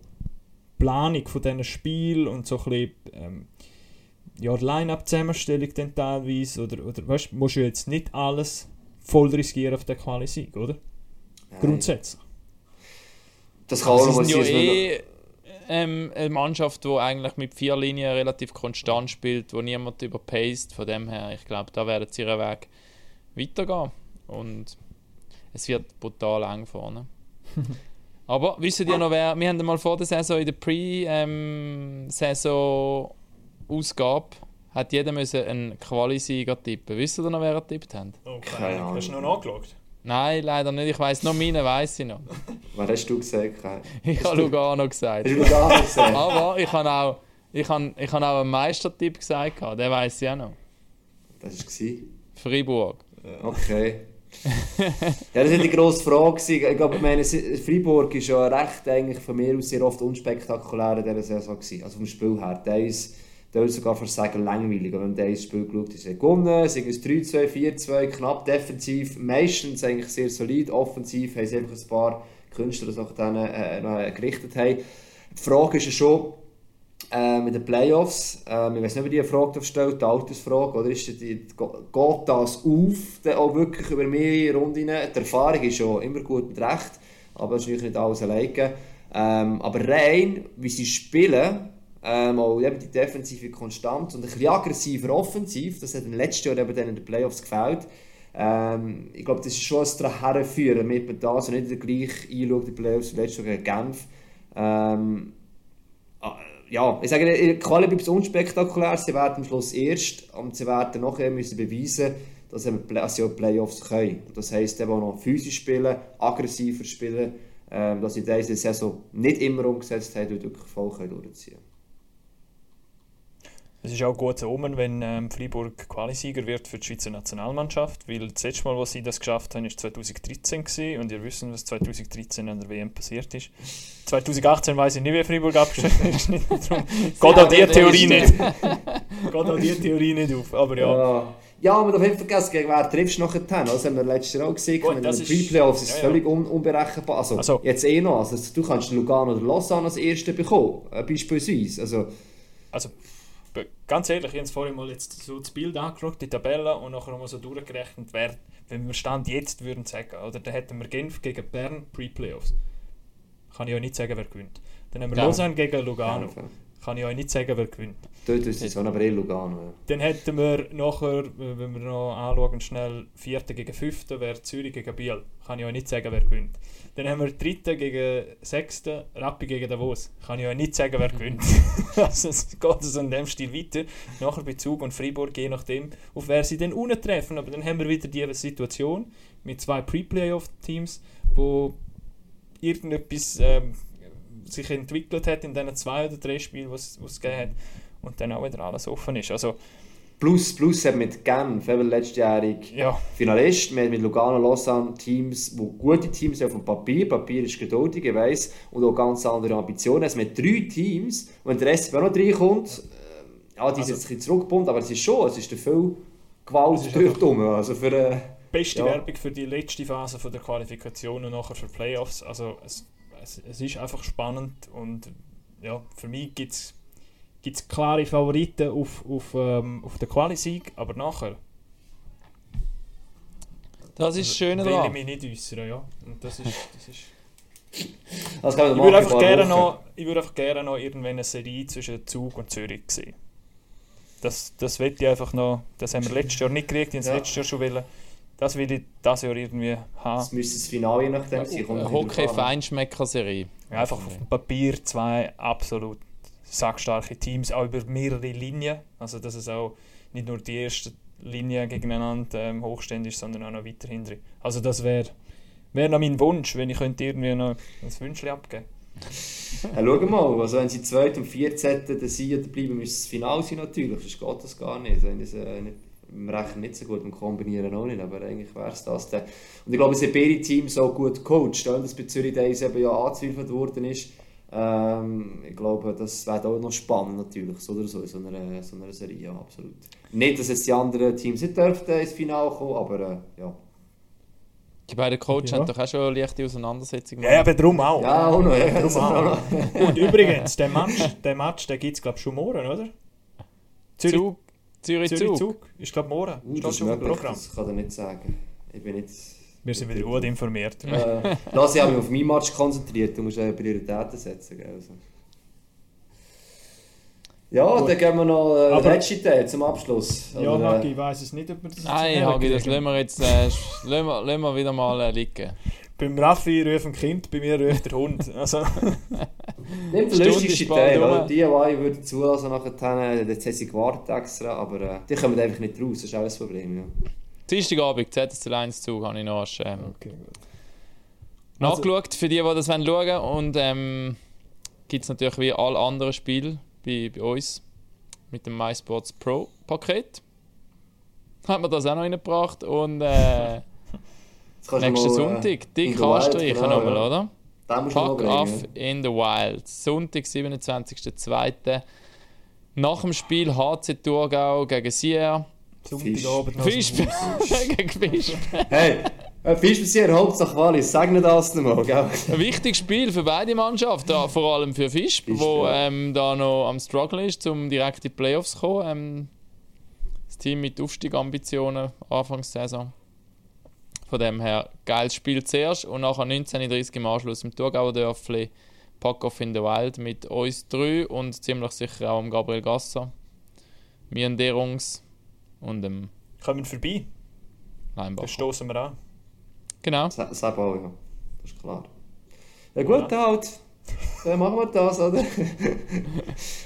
Planung von diesen Spielen und so ein bisschen, ähm, ja, Line-Up-Zusammenstellung dann teilweise, oder, oder weißt, musst du jetzt nicht alles voll riskieren auf den Quali-Sieg, oder? Nein. Grundsätzlich. Das kann auch ja eh ähm, eine Mannschaft, die eigentlich mit vier Linien relativ konstant spielt, wo niemand überpaced. Von dem her, ich glaube, da werden sie ihren Weg weitergehen. Und es wird brutal eng vorne. Aber wisst ihr noch, wer. Wir haben mal vor der Saison in der Pre-Saison-Ausgabe hat jeder müssen einen Quali-Sieger tippen. Wisst ihr noch, wer er tippt hat? Oh, Keine Ahnung. Hast du noch nachgeschaut? Nein, leider nicht. Ich weiß noch meine, weiß ich noch. Was hast du gesagt? Kai? Ich habe Lugano gesagt. Hast du gar nicht gesagt? Aber ich habe auch, ich habe, ich habe auch einen Meistertipp gesagt, den weiß ich auch noch. Das war Freiburg. Okay. ja, das war die grosse Frage. Ich glaube, meine, Freiburg ist ja recht eigentlich von mir aus sehr oft unspektakulär in dieser Saison. Also vom Spiel her. Der ist, der will sogar fast sagen, langweilig. Wenn man das Spiel geschaut hat, haben gewonnen, haben es 3-2, 4-2, knapp defensiv, meistens eigentlich sehr solid. Offensiv haben sie einfach ein paar Künstler, die nach denen äh, gerichtet haben. Die Frage ist ja schon, äh, mit den Playoffs, äh, ich weiß nicht, ob die Frage stellt, die Altersfrage, oder ist die, geht das auf, dann auch wirklich über mehrere Runden? Die Erfahrung ist ja immer gut und recht, aber das ist natürlich nicht alles alleine. Ähm, aber rein, wie sie spielen, ähm, auch eben die defensive Konstanz und ein bisschen aggressiver offensiv, das hat im letzten Jahr eben dann in den Playoffs gefällt. Ähm, ich glaube, das ist schon ein daran herführen, damit man da also nicht gleich einschaut, die Playoffs wie letztes Jahr gegen Genf. Ähm, Ah, ja, ich sage, der Quali bleibt unspektakulär. Sie werden am Schluss erst und sie werden nachher müssen beweisen, dass sie, auch Playoffs können. Und das heisst eben auch noch physisch spielen, aggressiver spielen, ähm, dass sie diese Saison nicht immer umgesetzt haben und wirklich voll können Es ist auch ein guter Omen, wenn ähm, Freiburg Qualisieger wird für die Schweizer Nationalmannschaft, weil das letzte Mal, wo sie das geschafft haben, war 2013 gewesen, und ihr wisst, was 2013 an der WM passiert ist. 2018 weiß ich nicht, wie Freiburg abgeschnitten ist. Darum. Geht auch die Theorie nicht. Geht auch die Theorie nicht auf. Aber ja, Ja. Ja, aber doch nicht vergessen, gegen wer triffst du nachher dann? Das haben wir letztes Jahr auch gesehen. Gut, das den ist- Pre-Playoffs ist es ja, ja. völlig un unberechenbar. Also, Also- jetzt eh noch. Also, du kannst Lugano oder Lausanne als Erste bekommen, äh, beispielsweise. Also, also ganz ehrlich, ich habe vorhin mal jetzt so das Bild angeschaut, die Tabelle, und nachher mal so durchgerechnet, wer, wenn wir Stand jetzt würden sagen, oder dann hätten wir Genf gegen Bern Pre-Playoffs. Kann ich euch nicht sagen, wer gewinnt. Dann haben wir Ja. Lausanne gegen Lugano. Ja. Kann ich euch nicht sagen, wer gewinnt. Dort ist es aber eh Lugano. Ja. Dann hätten wir nachher, äh, wenn wir noch anschauen, schnell Vierter gegen Fünfter, wäre Zürich gegen Biel. Kann ich euch nicht sagen, wer gewinnt. Dann haben wir Dritten gegen Sechsten, Rappi gegen Davos. Kann ich euch nicht sagen, wer gewinnt. also es geht so in dem Stil weiter. Nachher bei Zug und Freiburg, je nachdem, auf wer sie dann unten treffen. Aber dann haben wir wieder die Situation mit zwei Pre-Playoff-Teams, wo irgendetwas ähm, sich entwickelt hat in diesen zwei oder drei Spielen, was es gegeben hat. Und dann auch wieder alles offen ist. Also, Plus, plus eben mit Genf, eben letztjährig ja, Finalist. Wir haben mit Lugano, Lausanne Teams, die gute Teams sind auf dem Papier. Papier ist geduldig, ich weiss. Und auch ganz andere Ambitionen. Also mit drei Teams, und der Rest, wenn noch reinkommt, äh, ja, die sind Also- jetzt ein bisschen zurückgebunden, aber es ist schon, es ist viel Gewalt rum. Also für, äh, beste Ja. Werbung für die letzte Phase von der Qualifikation und nachher für Playoffs. Also es, es, es ist einfach spannend und ja, für mich gibt es klare Favoriten auf, auf, ähm, auf den Quali-Sieg, aber nachher Das ist das Schöne will ich mich nicht äußern. Ja. Und das ist, das ist Das kann man Ich würde in einfach, gerne noch, ich würde einfach gerne noch irgendwann eine Serie zwischen Zug und Zürich sehen. Das, das will ich einfach noch. Das haben wir letztes Jahr nicht gekriegt, ich Ja. ja. letztes Jahr schon wollen. Das will ich dieses Jahr irgendwie Das haben. müsste das Finale je nachdem sein. Eine. Hockey-Feinschmecker-Serie. Einfach auf dem Papier zwei absolut sackstarke Teams, auch über mehrere Linien. Also dass es auch nicht nur die erste Linie gegeneinander ähm, hochständig ist, sondern auch noch weiter hinten. Also das wäre wär noch mein Wunsch, wenn ich könnte irgendwie noch ein Wünschchen abgeben Ja, schau mal, also wenn sie zweit und 14. der Sieger bleiben, müsste das Finale sein natürlich, sonst geht das gar nicht. Wenn das, äh, nicht im Rechnen nicht so gut, im Kombinieren auch nicht, aber eigentlich wäre es das. dann. Und ich glaube, beide Teams auch gut gecoacht, weil das bei Zürich Days eben ja angezweifelt worden ist. Ähm, ich glaube, das wäre auch noch spannend natürlich, so oder so, in so einer, so einer Serie, ja, absolut. Nicht, dass jetzt die anderen Teams nicht dürften ins Finale kommen, aber äh, ja. Die beiden Coaches Ja. haben doch auch schon eine leichte Auseinandersetzung Ja, aber darum auch. Ja, auch noch, ja. Das auch noch. Und übrigens, der Match, der Match der gibt es glaube ich schon morgen, oder? Zürich, Zug, Zürich, Zürich Zug. Zug. Ist glaube morgen. Uh, das ist schon auf möglich, Programm. das kann ich nicht sagen. Ich bin nicht... Wir sind wieder gut informiert. Äh, lass ich mich auf meinen Match konzentriert, du musst äh, Prioritäten setzen. Gell? Also. Ja, Gut. dann gehen wir noch äh, Aber- den letzten Teil zum Abschluss. Ja, Oder, Hagi, äh, ich weiß es nicht, ob wir das Nein, jetzt Hagi, das lassen wir jetzt äh, lassen wir, lassen wir wieder mal äh, liegen. Beim Raffi rufen Kind, bei mir ruft der Hund. Also, lustigsten ist bald Teil. Oder? Die, die ich würde zulassen nachher, jetzt haben sie gewartet extra, aber äh, die kommen einfach nicht raus, das ist auch ein Problem. Ja. Dienstagabend, ZSC 1 Zug, habe ich noch erst, ähm, okay, gut. nachgeschaut, für die, die das wollen schauen Und ähm, gibt es natürlich wie alle anderen Spiele bei, bei uns mit dem MySports Pro Paket. Hat man das auch noch reingebracht und äh, nächsten äh, Sonntag dick anstreichen genau, nochmal, ja. oder? Fuck off in the Wild. Sonntag, 27.02. Nach dem Spiel HC Thurgau gegen Sierra. Sonntagabend noch aus dem Fisch Haus. gegen Fisch. Hey, äh, Fischbesier, Hauptsache Wallis, sag nicht das nochmal, gell? Ein wichtiges Spiel für beide Mannschaften, vor allem für Fisch, Fisch, wo ja. ähm, da noch am Struggle ist, um direkt in die Playoffs zu kommen. Ähm, das Team mit Aufstiegambitionen Anfangssaison. Von dem her, geiles Spiel zuerst und nachher 19.30 im Anschluss im Thurgauer Dörfli. Pack off in the Wild mit uns drei und ziemlich sicher auch am Gabriel Gasser. Mir Derungs und dem Kommen vorbei, dann Leinbach. stoßen wir an. Genau. Sag auch, ja. Das ist klar. Ja gut, halt. Dann machen wir das, oder?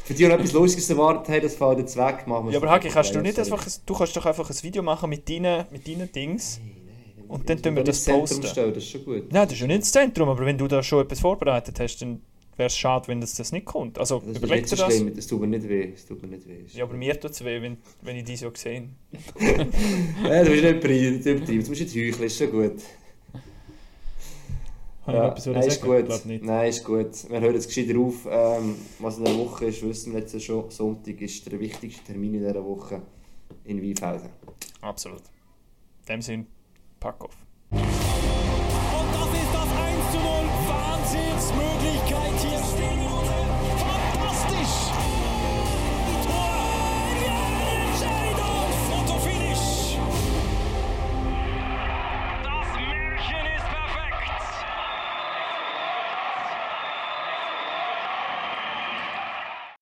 Für die, die noch etwas Lustiges erwartet haben, das fällt jetzt weg. Machen wir Ja, aber Hagi, kannst du Ja, nicht einfach, ein- du kannst doch einfach ein Video machen mit deinen, mit deinen Dings. Und dann tun wir das ich Zentrum posten. stelle, das ist schon gut. Nein, das ist ja nicht das Zentrum, aber wenn du da schon etwas vorbereitet hast, dann wäre es schade, wenn das, das nicht kommt. Also Das ist überleg dir das. schlimm, das tut mir nicht weh. Das tut mir nicht weh. Ja, aber mir tut es weh, wenn, wenn ich die so sehe. Ja, du bist nicht übertrieben. Du musst nicht heucheln, ist schon gut. Habe ich noch etwas nein, ist gut. Ich nicht. Nein, ist gut. Wir hören jetzt gescheiter auf. Ähm, was in der Woche ist, wissen wir jetzt schon. Sonntag ist der wichtigste Termin in dieser Woche in Weinfelden. Absolut. In dem Sinn, Parkov. Und das ist das 1 zu 0. Wahnsinnsmöglichkeit